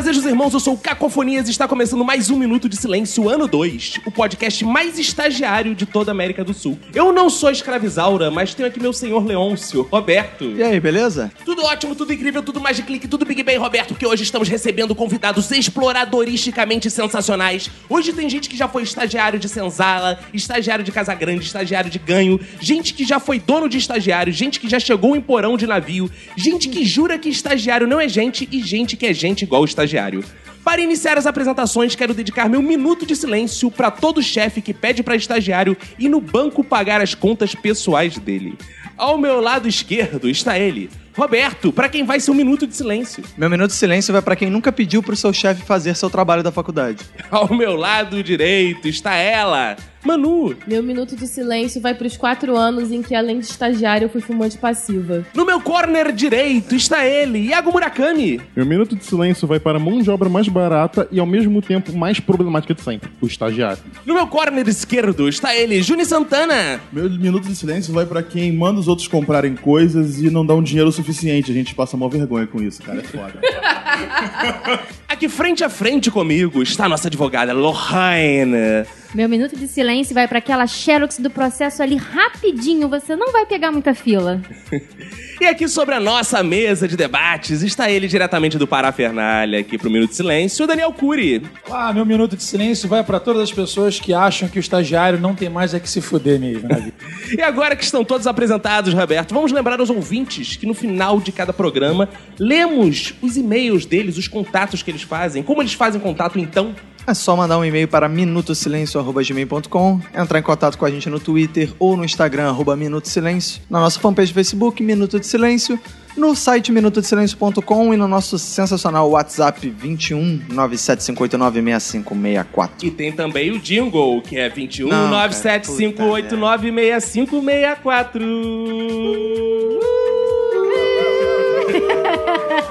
Fazejos irmãos, eu sou o Cacofonias e está começando mais um Minuto de Silêncio, ano 2, o podcast mais estagiário de toda a América do Sul. Eu não sou escravizaura, mas tenho aqui meu senhor Leôncio, Roberto. E aí, beleza? Tudo ótimo, tudo incrível, tudo mais de clique, tudo Big Bang, Roberto, que hoje estamos recebendo convidados exploradoristicamente sensacionais. Hoje tem gente que já foi estagiário de senzala, estagiário de casa grande, estagiário de ganho, gente que já foi dono de estagiário, gente que já chegou em porão de navio, gente que jura que estagiário não é gente e gente que é gente igual o estagiário. Para iniciar as apresentações, quero dedicar meu minuto de silêncio para todo chefe que pede para estagiário ir no banco pagar as contas pessoais dele. Ao meu lado esquerdo está ele, Roberto, para quem vai ser um minuto de silêncio. Meu minuto de silêncio vai pra quem nunca pediu pro seu chefe fazer seu trabalho da faculdade. Ao meu lado direito está ela, Manu. Meu minuto de silêncio vai pros quatro anos em que, além de estagiário, eu fui fumante passiva. No meu corner direito está ele, Iago Murakami. Meu minuto de silêncio vai para a mão de obra mais barata e ao mesmo tempo mais problemática de sempre, o estagiário. No meu corner esquerdo está ele, Juni Santana. Meu minuto de silêncio vai pra quem manda os outros comprarem coisas e não dá um dinheiro suficiente. A gente passa uma vergonha com isso, cara. É foda. Aqui frente a frente comigo está a nossa advogada Lohane. Meu minuto de silêncio vai para aquela xerox do processo ali rapidinho, você não vai pegar muita fila. E aqui sobre a nossa mesa de debates está ele diretamente do Parafernália, aqui pro Minuto de Silêncio, o Daniel Cury. Ah, meu minuto de silêncio vai pra todas as pessoas que acham que o estagiário não tem mais é que se fuder mesmo vida. E agora que estão todos apresentados, Roberto, vamos lembrar aos ouvintes que no final de cada programa lemos os e-mails deles, os contatos que eles fazem. Como eles fazem contato então? É só mandar um e-mail para minutosilencio.gmail.com, entrar em contato com a gente no Twitter ou no Instagram, arroba Minuto Silêncio, na nossa fanpage do Facebook, Minuto de Silêncio, no site minutodesilencio.com e no nosso sensacional WhatsApp 21 975896564. E tem também o jingle, que é 21 Não, cara, 975896564.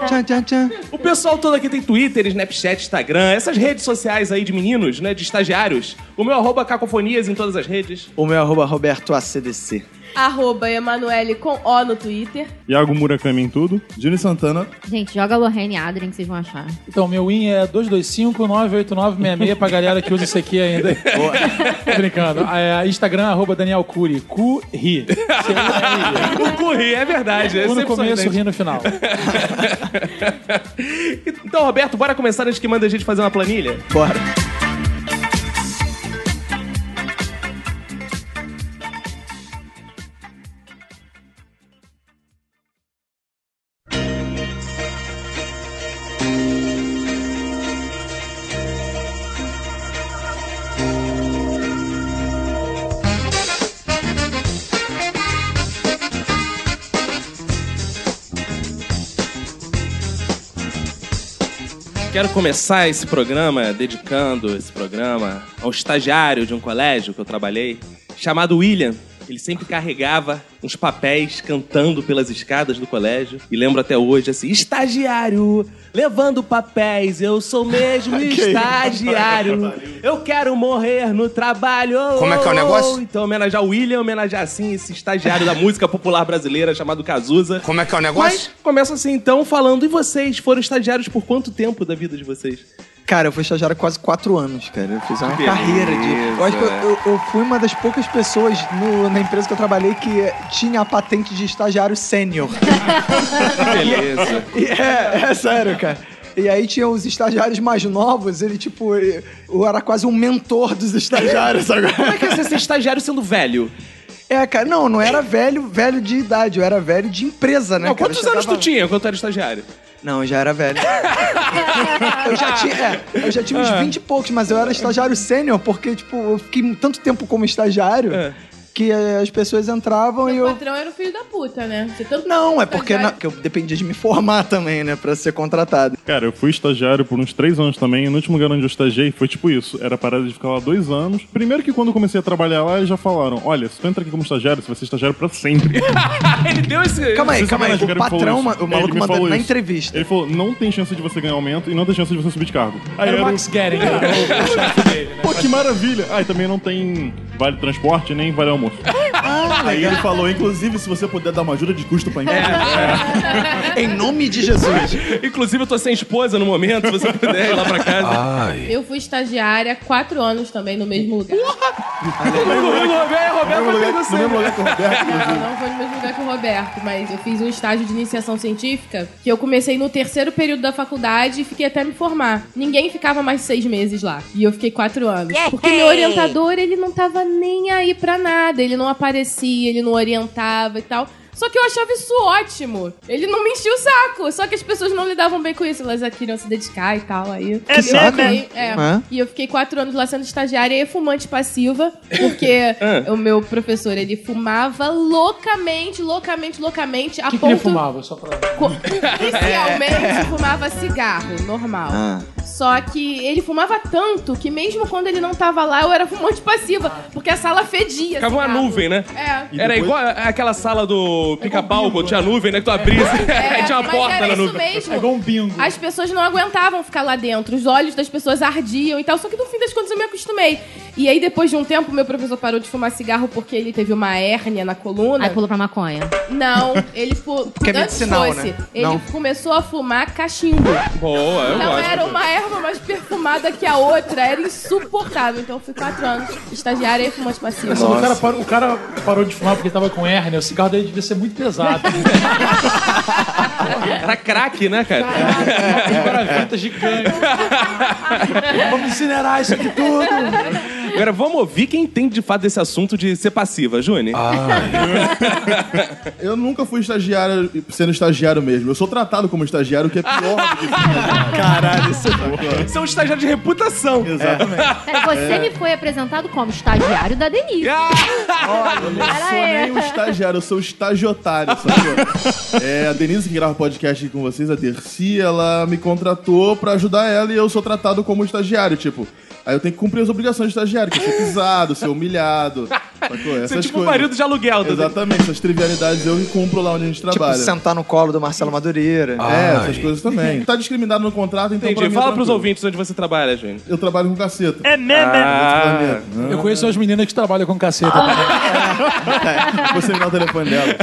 Tchan, tchan, tchan. O pessoal todo aqui tem Twitter, Snapchat, Instagram, essas redes sociais aí de meninos, né, de estagiários. O meu arroba cacofonias em todas as redes. O meu arroba Roberto ACDC. Arroba Emanuele com O no Twitter. Iago Murakami em tudo. Júnior Santana, Gente, joga Lorraine Adrien que vocês vão achar. Então, meu win é 225-989-66 pra galera que usa isso aqui ainda. Tô brincando. É, Instagram, arroba Daniel Cury. Cu-ri. C-U-R-I. O Curry, é verdade. É Cu no começo, ri no final. Então, Roberto, bora começar antes que manda a gente fazer uma planilha? Bora. Começar esse programa dedicando esse programa ao estagiário de um colégio que eu trabalhei, chamado William. Ele sempre carregava uns papéis cantando pelas escadas do colégio. E lembro até hoje assim: estagiário, levando papéis, eu sou mesmo estagiário. Eu quero morrer no trabalho. Como é que é o negócio? Então, homenagear o William, homenagear assim esse estagiário da música popular brasileira chamado Cazuza. Como é que é o Mas negócio? começa assim então falando, e vocês foram estagiários por quanto tempo da vida de vocês? Cara, eu fui estagiário há quase quatro anos, cara. Eu fiz uma Que carreira de. Eu acho que eu, eu- eu fui uma das poucas pessoas no- na empresa que eu trabalhei que tinha a patente de estagiário sênior. Beleza. E é, é sério, cara. E aí tinha os estagiários mais novos, ele, tipo, eu era quase um mentor dos estagiários Como é agora. que é você ser estagiário sendo velho? É, cara, não, não era velho, velho de idade, eu era velho de empresa, né, Não, cara? quantos anos tu tinha quando tu era estagiário? Não, eu já era velho. eu já tinha, é, eu já tinha uns 20 e poucos, mas eu era estagiário sênior, porque, tipo, eu fiquei tanto tempo como estagiário É. que eh, as pessoas entravam e O eu. patrão era o filho da puta, né? Você tanto Não, é porque, na- eu dependia de me formar também, né? Pra ser contratado. Cara, eu fui estagiário por uns três anos também. E no último lugar onde eu estagiei foi tipo isso. Era parada de ficar lá dois anos. Primeiro que quando eu comecei a trabalhar lá, eles já falaram: olha, se tu entra aqui como estagiário, você vai ser estagiário pra sempre. Ele deu esse. Calma aí, calma aí. O patrão, o maluco mandou na isso. entrevista. Ele falou: não tem chance de você ganhar aumento e não tem chance de você subir de cargo. Aí Era o era Max Gering, o dele, né? Pô, que maravilha! Ah, e também não tem vale transporte nem vale almoço. Aí ele falou, inclusive, se você puder dar uma ajuda de custo pra empresa. Em nome de Jesus. Inclusive, eu tô sem esposa no momento, se você puder ir lá pra casa. Ai. Eu fui estagiária quatro anos também no mesmo lugar. Roberto, No mesmo lugar, no mesmo lugar que o Roberto. Não, não foi no mesmo lugar que o Roberto, mas eu fiz um estágio de iniciação científica que eu comecei no terceiro período da faculdade e fiquei até me formar. Ninguém ficava mais seis meses lá. E eu fiquei quatro anos. Porque meu orientador, ele não tava nem aí pra nada. Ele não aparecia, ele não orientava e tal. Só que eu achava isso ótimo. Ele não me enchia o saco. Só que as pessoas não lidavam bem com isso. Elas queriam se dedicar e tal. Aí. Que eu saco, fiquei- é. É. E eu fiquei quatro anos lá sendo estagiária e fumante passiva, porque o meu professor, ele fumava loucamente, loucamente, loucamente, a que, que ponto... ele fumava? Só pra... Co- Inicialmente fumava cigarro, normal. Ah. Só que ele fumava tanto que mesmo quando ele não tava lá, eu era fumante passiva, porque a sala fedia. Ficava uma nuvem, né? É. Era depois- igual aquela sala do pica-pau, quando tinha nuvem, né? Que tu abrisse. É, tinha uma mas porta era na isso nuvem. mesmo. É igual um bingo. As pessoas não aguentavam ficar lá dentro, os olhos das pessoas ardiam e tal, só que no fim das contas eu me acostumei. E aí, depois de um tempo, meu professor parou de fumar cigarro porque ele teve uma hérnia na coluna. Aí pulou pra maconha. Não, ele fu... Porque é medicinal, fosse, né? Ele Não. começou a fumar cachimbo. Boa, eu Não gosto. era uma erva mais perfumada que a outra, era insuportável. Então eu fui quatro anos estagiária e fumante passivo. Nossa, o, cara parou, o cara parou de fumar porque tava com hérnia. O cigarro dele devia ser muito pesado. Era craque, né, cara? Guaravita gigante. Vamos incinerar isso aqui tudo. Agora, vamos ouvir quem entende de fato desse assunto de ser passiva, Júnior. Eu nunca fui estagiário sendo estagiário mesmo. Eu sou tratado como estagiário, o que é pior do que Caralho, isso Você é um estagiário de reputação. Exatamente. Pera, Você me foi apresentado como estagiário da Denise. Eu não sou é. nem um estagiário, eu sou um estagiotário, sabe? é, a Denise que grava podcast aqui com vocês, a Dercy, ela me contratou pra ajudar ela e eu sou tratado como estagiário, tipo. Aí eu tenho que cumprir as obrigações de estagiário, que é ser pisado, ser humilhado. Sacou? Você é Essas tipo o coisas. marido de aluguel. tá? Exatamente, essas trivialidades eu cumpro lá onde a gente Tipo, trabalha. sentar no colo do Marcelo Madureira. É, essas coisas também. Tá discriminado no contrato, então pra Entendi. mim é Fala pros tranquilo. ouvintes onde você trabalha, Júnior. Eu trabalho com caceta. É mesmo, é? Ah, Eu conheço as meninas que trabalham com caceta. Você me dá o telefone dela.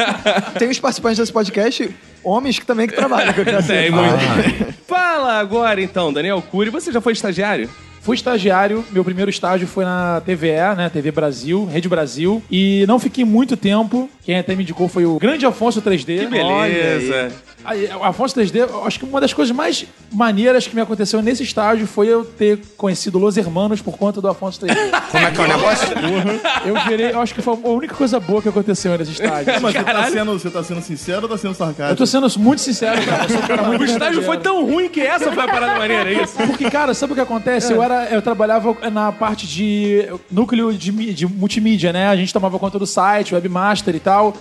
Tem os participantes desse podcast, homens que também que trabalham com cacete. tem muito. Fala agora, então, Daniel Cury. Você já foi estagiário? Fui estagiário, meu primeiro estágio foi na TVE, né? TV Brasil, Rede Brasil. E não fiquei muito tempo. Quem até me indicou foi o grande Afonso 3D. Que beleza. Aí, Afonso 3D, eu acho que uma das coisas mais maneiras que me aconteceu nesse estágio foi eu ter conhecido Los Hermanos por conta do Afonso 3D. Como é que é o negócio? eu virei, eu acho que foi a única coisa boa que aconteceu nesse estágio. Mas você tá, sendo, você tá sendo sincero ou tá sendo sarcástico? Eu tô sendo muito sincero, cara. Muito O estágio foi tão ruim que essa foi a parada maneira, é isso? Porque, cara, sabe o que acontece? Eu, era, eu trabalhava na parte de núcleo de, de multimídia, né? A gente tomava conta do site, webmaster e tal.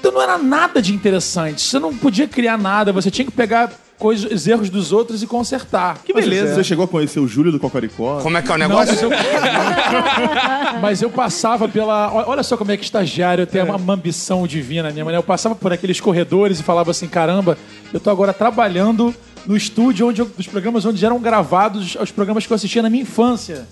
Então não era nada de interessante. Você não podia criar nada, você tinha que pegar coisas, os erros dos outros e consertar. Que beleza. Você chegou a conhecer o Júlio do Cocoricó? Como é que é o Não, negócio? mas, eu, mas eu passava pela. Olha só como é que estagiário tem uma, uma ambição divina minha, né? Eu passava por aqueles corredores e falava assim: caramba, eu tô agora trabalhando no estúdio onde eu, dos programas onde eram gravados os programas que eu assistia na minha infância.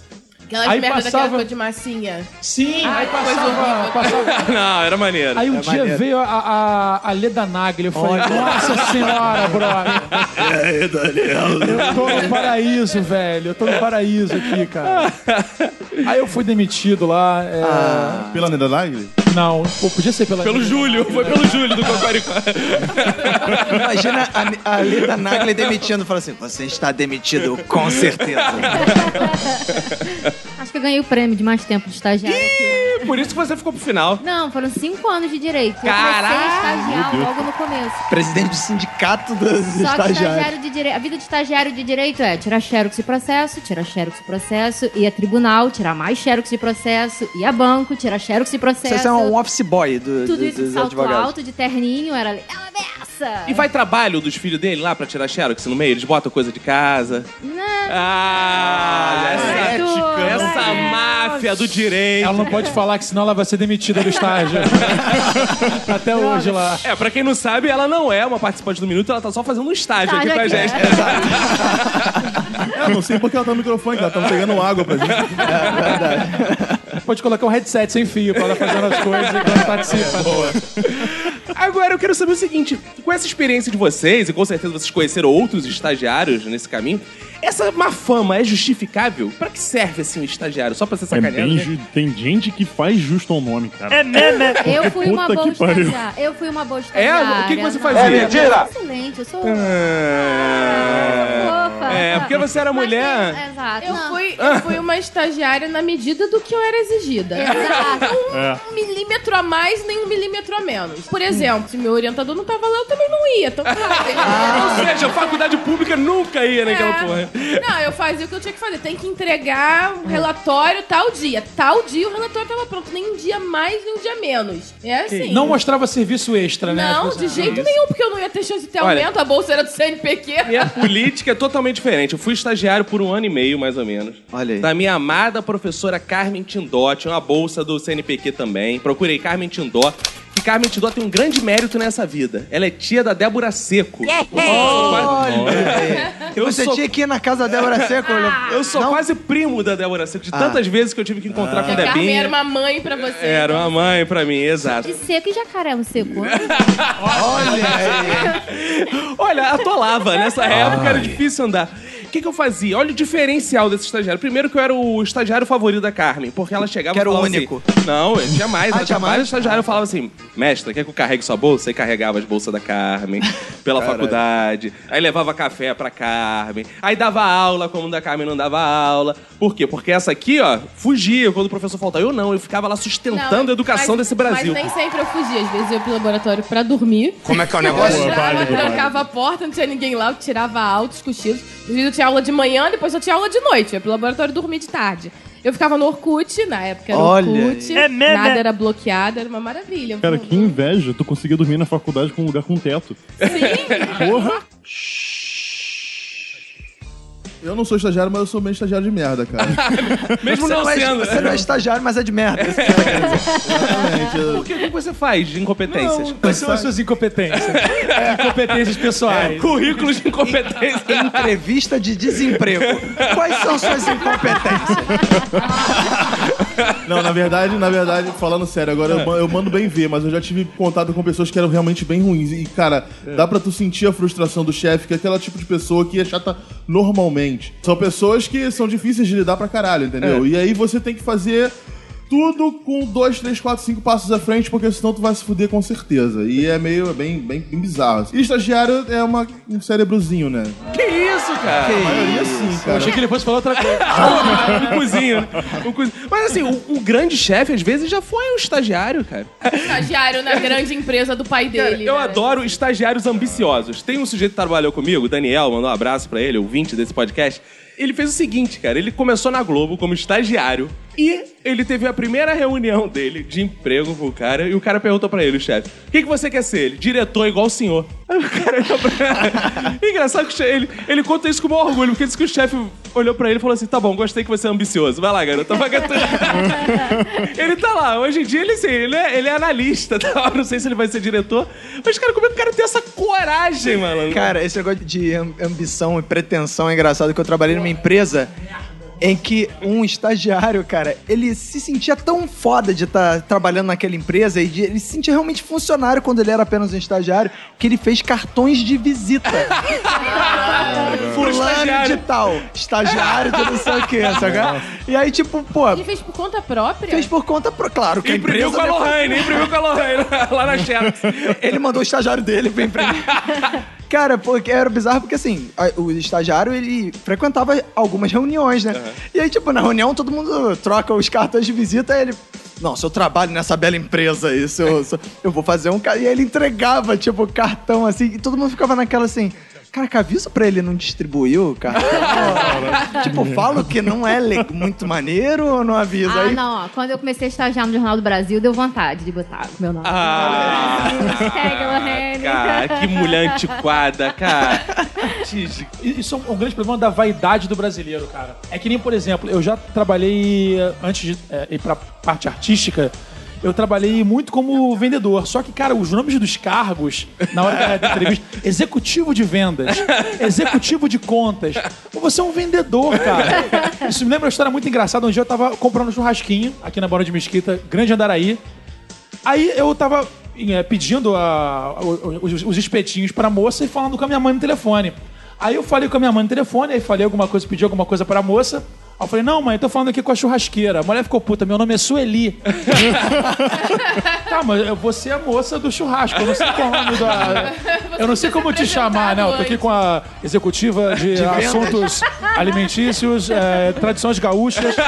Aquelas Aí merda passava- daquela de massinha. Sim, Ai, aí passava, passava- Não, era maneiro. Aí um É dia maneiro. veio a, a, a Leda Nagli, eu falei, nossa senhora, brother. É, Daniel. Eu tô no paraíso, velho. Eu tô no paraíso aqui, cara. Aí eu fui demitido lá. é, Pela Neda Nagli? Não, pô, podia ser pela. Pelo Júlio, foi pelo Júlio do Cocoricó. Imagina a, a Leda Nagli demitindo, falando assim, você está demitido, com certeza. Que eu ganhei o prêmio de mais tempo de estagiário aqui. por isso que você ficou pro final. Não, foram cinco anos de direito. Eu Caraca! comecei a estagiar logo no começo. Presidente do sindicato dos Só que estagiários. estagiário de direito. A vida de estagiário de direito é tirar xerox de processo, tirar xerox de processo, ir a tribunal, tirar mais xerox de processo, ir a banco, tirar xerox de processo. Você é um office boy do, Tudo do- isso de dos salto advogados. alto, de terninho, era legal a beça. E vai trabalho dos filhos dele lá pra tirar xerox no meio? Eles botam coisa de casa. Ah, essa, ética, essa né? máfia do direito. Ela não pode falar que senão ela vai ser demitida do estágio. Até hoje lá. É, pra quem não sabe, ela não é uma participante do Minuto, ela tá só fazendo um estágio aqui Estágio pra aqui, gente. é. Eu não sei porque ela tá no microfone, que ela tá pegando água pra gente. Pode colocar um headset sem fio pra ela fazendo as coisas enquanto participa. Agora eu quero saber o seguinte: com essa experiência de vocês, e com certeza vocês conheceram outros estagiários nesse caminho, essa má fama é justificável? Pra que serve assim um estagiário? Só pra ser É sacaneado? bem né? ju- Tem gente que faz justo ao nome, cara. É Eu fui uma boa que pariu. estagiária. Eu fui uma boa É? estagiária. O que, que você fazia? É mentira! Excelente, eu sou Ah, fofa. É, porque você era Mas mulher. Exato. Eu não. fui, eu fui uma estagiária na medida do que eu era exigida. Exato. Um milímetro a mais, nem um milímetro a menos. Por exemplo, se meu orientador não tava lá, eu também não ia. Então, claro, Ou seja, faculdade pública nunca ia naquela É. porra. Não, eu fazia o que eu tinha que fazer. Tem que entregar um relatório tal dia. Tal dia o relatório tava pronto. Nem um dia mais, nem um dia menos. É assim. Não mostrava serviço extra, né? Não, de jeito nenhum, porque eu não ia ter chance de ter Olha. aumento. A bolsa era do CNPq. Minha política é totalmente diferente. Eu fui estagiário por um ano e meio, mais ou menos. Olha aí. Da minha amada professora Carmen Tindó. Tinha uma bolsa do CNPq também. Procurei Carmen Tindó. Que Carmen Tindó tem um grande mérito nessa vida. Ela é tia da Débora Seco. Eu Você sou, tinha que ir na casa da Débora Seco. eu sou Não? quase primo da Débora Seco, de tantas vezes que eu tive que encontrar com a A Carmen Debinha. era uma mãe pra você. Era uma mãe pra mim, exato. E seco e jacaré um seco. Olha, atolava. Nessa época era difícil andar. O que, que eu fazia? Olha o diferencial desse estagiário. Primeiro que eu era o estagiário favorito da Carmen, porque ela chegava Que era e o falava único. Assim, não, eu tinha mais. Ah, ela tinha tinha mais? vários estagiários. Eu falava assim, mestra, quer que eu carregue sua bolsa? E carregava as bolsas da Carmen pela faculdade. Aí levava café pra Carmen. Aí dava aula, como da Carmen não dava aula. Por quê? Porque essa aqui, ó, fugia quando o professor faltava. Eu não, eu ficava lá sustentando Não, a educação mas- desse Brasil. Mas nem sempre eu fugia. Às vezes eu ia pro laboratório pra dormir. Como é que é o Eu negócio? entrava, válido, trancava a porta, não tinha ninguém lá, eu tirava altos cochilos. Às vezes eu tinha aula de manhã, depois eu tinha aula de noite. Eu ia pro laboratório dormir de tarde. Eu ficava no Orkut, na época era Olha Orkut. aí. nada era bloqueado, era uma maravilha. Cara, que inveja. Tu conseguia dormir na faculdade com um lugar com teto. Sim. Porra! Eu não sou estagiário, mas eu sou meio estagiário de merda, cara. Mesmo Você não não, é, sendo. você não é estagiário, mas é de merda. Exatamente. eu- Por que, o que você faz de incompetências? Quais são as suas incompetências? Incompetências pessoais. Currículos de incompetência. Entrevista de desemprego. Quais são suas incompetências? Não, na verdade, na verdade, falando sério, agora eu, ma- eu mando bem ver, mas eu já tive contato com pessoas que eram realmente bem ruins. E, cara, dá pra tu sentir a frustração do chefe, que é aquela tipo de pessoa que é chata normalmente. São pessoas que são difíceis de lidar pra caralho, entendeu? E aí você tem que fazer tudo com dois, três, quatro, cinco passos à frente, porque senão tu vai se fuder com certeza. E é meio, é bem, bem, bem bizarro. E estagiário é uma, um cérebrozinho, né? Que isso, cara? A maioria sim, Eu cara. achei que ele fosse falar outra coisa. um cozinho. né? Um cozinho. Mas assim, o, o grande chefe, às vezes, já foi um estagiário, cara. Estagiário na grande empresa do pai Cara, dele. eu né? adoro estagiários ambiciosos. Tem um sujeito que trabalhou comigo, o Daniel, mandou um abraço pra ele, ouvinte desse podcast. Ele fez o seguinte, cara, ele começou na Globo como estagiário e ele teve a primeira reunião dele de emprego com o cara e o cara perguntou pra ele, o chefe, o que, que você quer ser? Ele, diretor igual o senhor. Aí o cara olhou pra Engraçado que ele, ele conta isso com o maior orgulho, porque disse que o chefe olhou pra ele e falou assim, tá bom, gostei que você é ambicioso, vai lá, garoto, vai Ele tá lá, hoje em dia ele, assim, ele, é, ele é analista, tá? não sei se ele vai ser diretor, mas, cara, como é que o cara tem essa coragem, mano? Cara, esse negócio de am- ambição e pretensão é engraçado que eu trabalhei numa empresa em que um estagiário, cara, ele se sentia tão foda de estar trabalhando naquela empresa e de, ele se sentia realmente funcionário quando ele era apenas um estagiário, que ele fez cartões de visita. Fulano de tal, estagiário de não sei o que, sabe? E aí, tipo, pô, Ele fez por conta própria? fez por conta, pro- claro, que a Imprimiu empresa... com a Lohane, imprimiu com a Lohane lá na Xerox. Ele mandou o estagiário dele pra imprimir. Cara, porque era bizarro porque assim, o estagiário ele frequentava algumas reuniões, né? E aí, tipo, na reunião todo mundo troca os cartões de visita, ele Não, se eu trabalho nessa bela empresa aí, se eu, se eu- vou fazer um... ca-" E aí ele entregava, tipo, cartão assim, e todo mundo ficava naquela assim... Caraca, avisa pra ele não distribuir o cartão. tipo, falo que não é muito maneiro ou não avisa? Ah, aí, não, ó. Quando eu comecei a estagiar no Jornal do Brasil, deu vontade de botar o meu nome. Ah, Lohane. cara, que mulher antiquada, cara. Isso é um, grande problema da vaidade do brasileiro, cara. É que nem, por exemplo, eu já trabalhei, eh, antes de eh, ir pra parte artística, eu trabalhei muito como vendedor. Só que, cara, os nomes dos cargos, na hora da entrevista, executivo de vendas, executivo de contas. Pô, Você é um vendedor, cara. Isso me lembra uma história muito engraçada. Um dia eu tava comprando um churrasquinho aqui na Barão de Mesquita, Grande Andaraí. Aí eu tava eh, pedindo a- o- os, os espetinhos pra moça e falando com a minha mãe no telefone. Aí eu falei com a minha mãe no telefone, aí falei alguma coisa, pedi alguma coisa pra moça. Aí eu falei, não, mãe, eu tô falando aqui com a churrasqueira. A mulher ficou puta, meu nome é Sueli. tá, mas você é a moça do churrasco, eu não sei qual é o nome da. Eu não sei como te chamar, né? Eu tô aqui com a executiva de, assuntos alimentícios, eh, tradições gaúchas.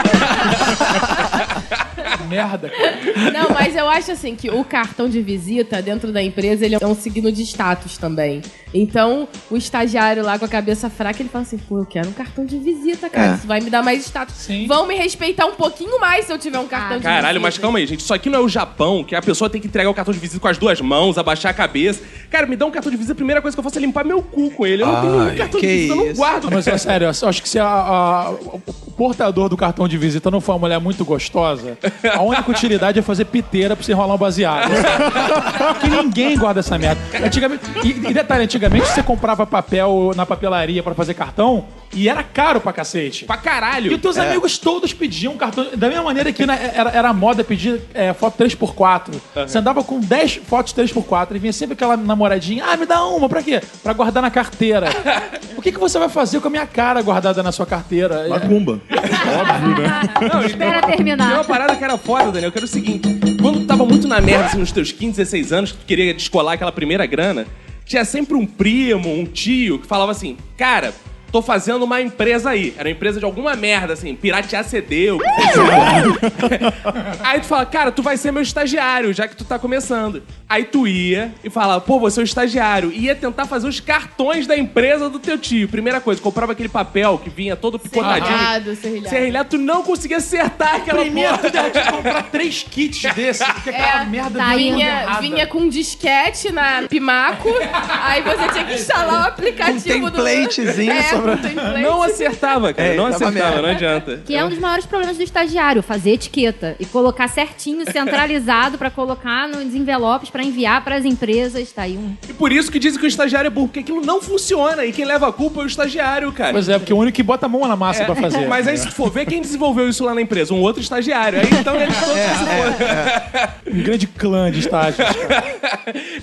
Merda, cara. Não, mas eu acho assim que o cartão de visita dentro da empresa ele é um signo de status também. Então, o estagiário lá com a cabeça fraca, ele fala assim: pô, eu quero um cartão de visita, cara. É. Isso vai me dar mais status. Sim. Vão me respeitar um pouquinho mais se eu tiver um cartão de visita. Caralho, mas calma aí, gente. Isso aqui não é o Japão, que a pessoa tem que entregar o cartão de visita com as duas mãos, abaixar a cabeça. Cara, me dá um cartão de visita, a primeira coisa que eu faço é limpar meu cu com ele. Eu não tenho nenhum Ai, cartão de que visita, eu não isso. guardo. Mas é sério, eu acho que se a- a- o portador do cartão de visita não for uma mulher muito gostosa, a única utilidade é fazer piteira pra você enrolar um baseado. Porque ninguém guarda essa merda. Antigamente, e, e detalhe, antigamente você comprava papel na papelaria pra fazer cartão e era caro pra cacete. Pra caralho. E os teus amigos todos pediam cartão. Da mesma maneira que né, era, era moda pedir é, foto 3x4. Você andava com 10 fotos 3x4 e vinha sempre aquela namoradinha. Ah, me dá uma, pra quê? Pra guardar na carteira. o que, que você vai fazer com a minha cara guardada na sua carteira? Macumba. Não, e Espera tem terminar. uma parada que era foda, Daniel, que era o seguinte: quando tu tava muito na merda, assim, nos teus 15, 16 anos, que tu queria descolar aquela primeira grana, tinha sempre um primo, um tio, que falava assim: Cara, tô fazendo uma empresa aí. Era uma empresa de alguma merda, assim, piratear CD, o que seja. Aí tu fala, cara, tu vai ser meu estagiário, já que tu tá começando. Aí tu ia e falava, pô, você é o estagiário. E ia tentar fazer os cartões da empresa do teu tio. Primeira coisa, comprava aquele papel que vinha todo picotadinho. Serrilhado, serrilhado. Serrilhado, tu não conseguia acertar aquela Primeiro porra. tu deve comprar três kits desses, porque aquela merda tá vinha Vinha, com um disquete na Pimaco, aí você tinha que instalar o aplicativo Com templatezinho do... É, template. Não acertava, cara. É, não tava acertava, não adianta. Que é um dos maiores problemas do estagiário, fazer etiqueta e colocar certinho, centralizado pra colocar nos envelopes pra enviar pras empresas. Tá aí um. E por isso que dizem que o estagiário é burro, porque aquilo não funciona. E quem leva a culpa é o estagiário, cara. Pois é, porque o único que bota a mão na massa É, pra fazer. Mas aí, se tu for ver, quem desenvolveu isso lá na empresa? Um outro estagiário. Aí então eles todos se foram. Um grande clã de estágios.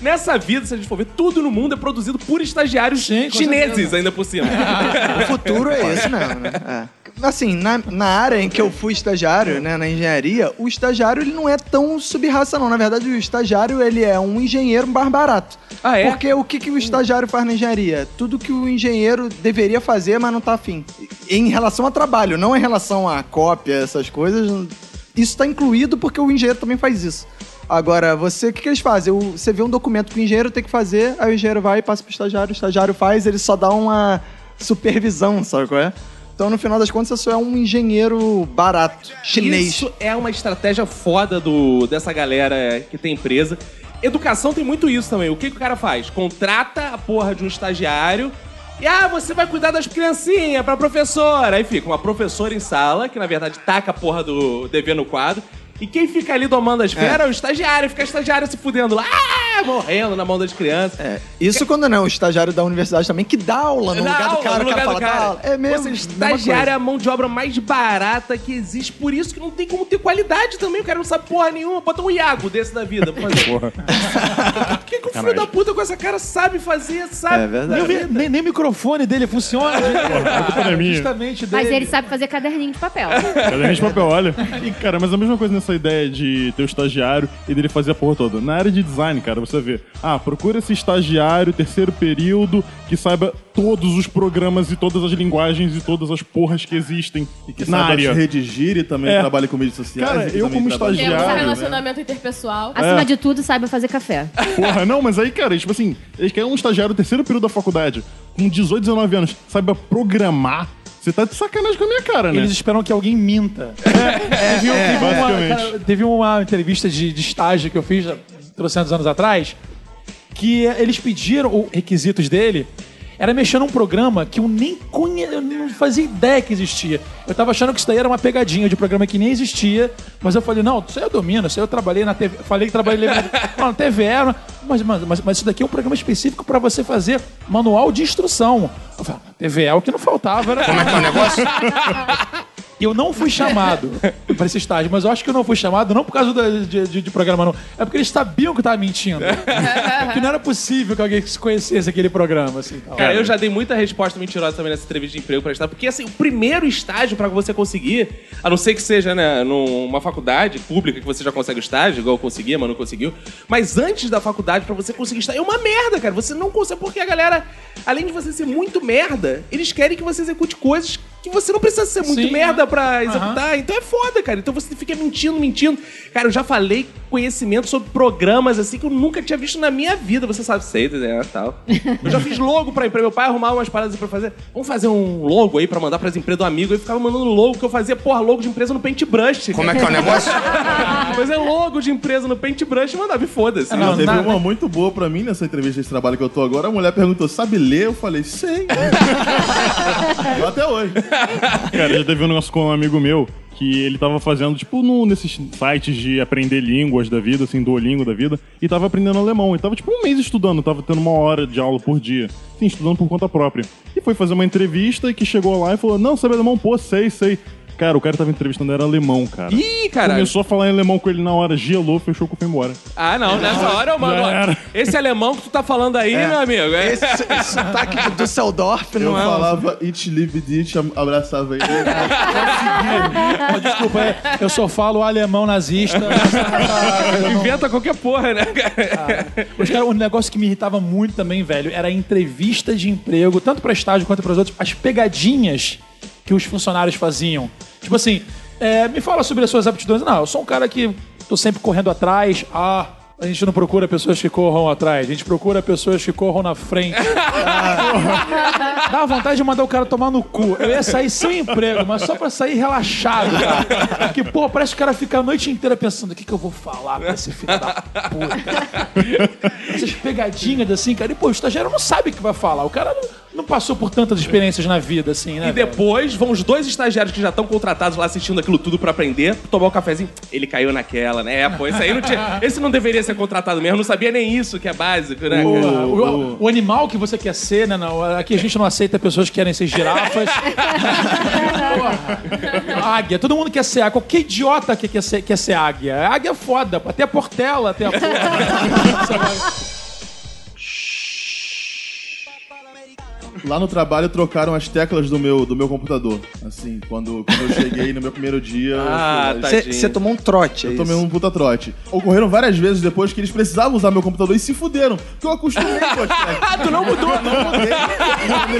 Nessa vida, se a gente for ver, tudo no mundo é produzido por estagiários Sim, chineses, ainda por cima. O futuro é esse mesmo, né? É. Assim, na, na área em que eu fui estagiário, né, na engenharia, o estagiário ele não é tão subraça, não. Na verdade, o estagiário ele é um engenheiro mais barato. Ah, é? Porque o que, que o estagiário faz na engenharia? Tudo que o engenheiro deveria fazer, mas não tá afim. Em relação a trabalho, não em relação a cópia, essas coisas. Isso está incluído porque o engenheiro também faz isso. Agora, você, o que, que eles fazem? O- Você vê um documento que o engenheiro tem que fazer, aí o engenheiro vai e passa pro estagiário, o estagiário faz, ele só dá uma supervisão, sabe qual é? Então, no final das contas, você só é um engenheiro barato, chinês. Isso é uma estratégia foda do, dessa galera que tem empresa. Educação tem muito isso também. O que, que o cara faz? Contrata a porra de um estagiário. E ah, você vai cuidar das criancinhas pra professora. Aí fica uma professora em sala, que na verdade taca a porra do dever no quadro. E quem fica ali domando as veras é. o estagiário. Fica a estagiária se fudendo lá, ah, morrendo na mão das crianças. É, isso quando não, o estagiário da universidade também, que dá aula no Dá lugar do aula, cara, no o cara lugar do fala, cara. dá aula. É mesmo. Seja, estagiário é a mão de obra mais barata que existe, por isso que não tem como ter qualidade também. O cara não sabe porra nenhuma. Bota um Iago desse da vida. Porra. O que, que o filho da puta com essa cara sabe fazer, sabe? É verdade. Nem, nem, nem o microfone dele funciona. é minha. Justamente dele. Mas ele sabe fazer caderninho de papel. Caderninho de papel, olha. E, cara, mas a mesma coisa nessa ideia de ter o estagiário e dele fazer a porra toda. Na área de design, cara, você vê. Ah, procura esse estagiário, terceiro período, que saiba todos os programas e todas as linguagens e todas as porras que existem Que na saiba área. redigir e também É. trabalha com mídias sociais. Cara, e eu como estagiário, um né? relacionamento interpessoal. Acima de tudo, saiba fazer café. Porra, não, mas aí, cara, tipo assim, eles querem um estagiário terceiro período da faculdade, com 18, 19 anos, saiba programar. Você tá de sacanagem com a minha cara, né? Eles esperam que alguém minta. teve, um- teve uma, basicamente. cara, teve uma entrevista de, de estágio que eu fiz 300 anos atrás, que eles pediram, os requisitos dele, era mexer num programa que eu nem conhe... eu não fazia ideia que existia. Eu tava achando que isso daí era uma pegadinha de programa que nem existia, mas eu falei, não, isso aí eu domino, isso aí eu trabalhei na TV, falei que trabalhei na TVE, mas, mas, mas, mas isso daqui é um programa específico pra você fazer manual de instrução. Eu falei, "Ah, TVE é o que não faltava, era Como é que é o negócio? eu não fui chamado pra esse estágio, mas eu acho que eu não fui chamado não por causa da- de, de- de programa, não. É porque eles sabiam que eu tava mentindo. que não era possível que alguém conhecesse aquele programa, assim. tal. Cara, eu já dei muita resposta mentirosa também nessa entrevista de emprego pra estar, porque assim, o primeiro estágio pra você conseguir, a não ser que seja, né, numa faculdade pública que você já consegue o estágio, igual eu conseguia, mas não conseguiu. Mas antes da faculdade, pra você conseguir estágio, é uma merda, cara. Você não consegue, porque a galera, além de você ser muito merda, eles querem que você execute coisas que você não precisa ser muito Sim, merda aham. pra executar. Então é foda, cara. Então você fica mentindo, mentindo. Cara, eu já falei conhecimento sobre programas assim que eu nunca tinha visto na minha vida. Você sabe, sei, né, tal. Eu já fiz logo pra empresa. Meu pai arrumava umas paradas pra fazer. Vamos fazer um logo aí pra mandar pras empresas do amigo. Eu ficava mandando logo, que eu fazia, porra, logo de empresa no Paintbrush. Como é que é o negócio? Fazer logo de empresa no Paintbrush e mandava, e foda-se. Não, Teve na- uma muito boa pra mim nessa entrevista de trabalho que eu tô agora. A mulher perguntou, sabe ler? Eu falei, sei. Eu Até hoje. Cara, já teve um negócio com um amigo meu que ele tava fazendo, tipo, no, nesses sites de aprender línguas da vida, assim, Duolingo da vida, e tava aprendendo alemão. E tava, tipo, um mês estudando, tava tendo uma hora de aula por dia. Sim, estudando por conta própria. E foi fazer uma entrevista e que chegou lá e falou, não, sabe alemão? Pô, sei, sei. Cara, o cara que tava entrevistando era alemão, cara. Ih, caralho. Começou a falar em alemão com ele na hora, gelou, fechou o cu e foi embora. Ah, não, nessa hora eu mando. Já era. Esse alemão que tu tá falando aí, meu amigo. É. Esse, esse sotaque de Düsseldorf Eu não é... um- falava It Live Dit, abraçava ele. Desculpa, é, eu só falo alemão nazista. Inventa qualquer porra, né, cara? Mas, cara, um negócio que me irritava muito também, velho, era a entrevista de emprego, tanto pra estágio quanto pros outros, as pegadinhas que os funcionários faziam. Tipo assim, é, me fala sobre as suas aptidões. Não, eu sou um cara que tô sempre correndo atrás. Ah, a gente não procura pessoas que corram atrás, a gente procura pessoas que corram na frente. Ah, dá vontade de mandar o cara tomar no cu. Eu ia sair sem emprego, mas só pra sair relaxado, cara. Porque, pô, parece que o cara fica a noite inteira pensando: o que, que eu vou falar pra esse filho da puta? Essas pegadinhas assim, cara. E, pô, o estagiário não sabe o que vai falar. O cara não, não passou por tantas experiências na vida, assim, né? E depois vão os dois estagiários que já estão contratados lá assistindo aquilo tudo pra aprender, tomar um cafezinho. Ele caiu naquela, né? É, pô, esse aí não tinha. Esse não deveria ser contratado mesmo, não sabia nem isso, que é básico, né? O, o- o animal que você quer ser, né? Não, aqui a gente não aceita pessoas que querem ser girafas. Porra. águia. Todo mundo quer ser águia. Qualquer idiota que quer ser, quer ser águia. Águia é foda. Até a Portela, até a porra. Lá no trabalho trocaram as teclas do meu, do meu computador. Assim, quando, quando eu cheguei no meu primeiro dia. Ah, tá. Você tomou um trote, é eu tomei isso? um puta trote. Ocorreram várias vezes depois que eles precisavam usar meu computador e se fuderam. Porque eu acostumei com as teclas. Ah, tu não mudou. Não mudei.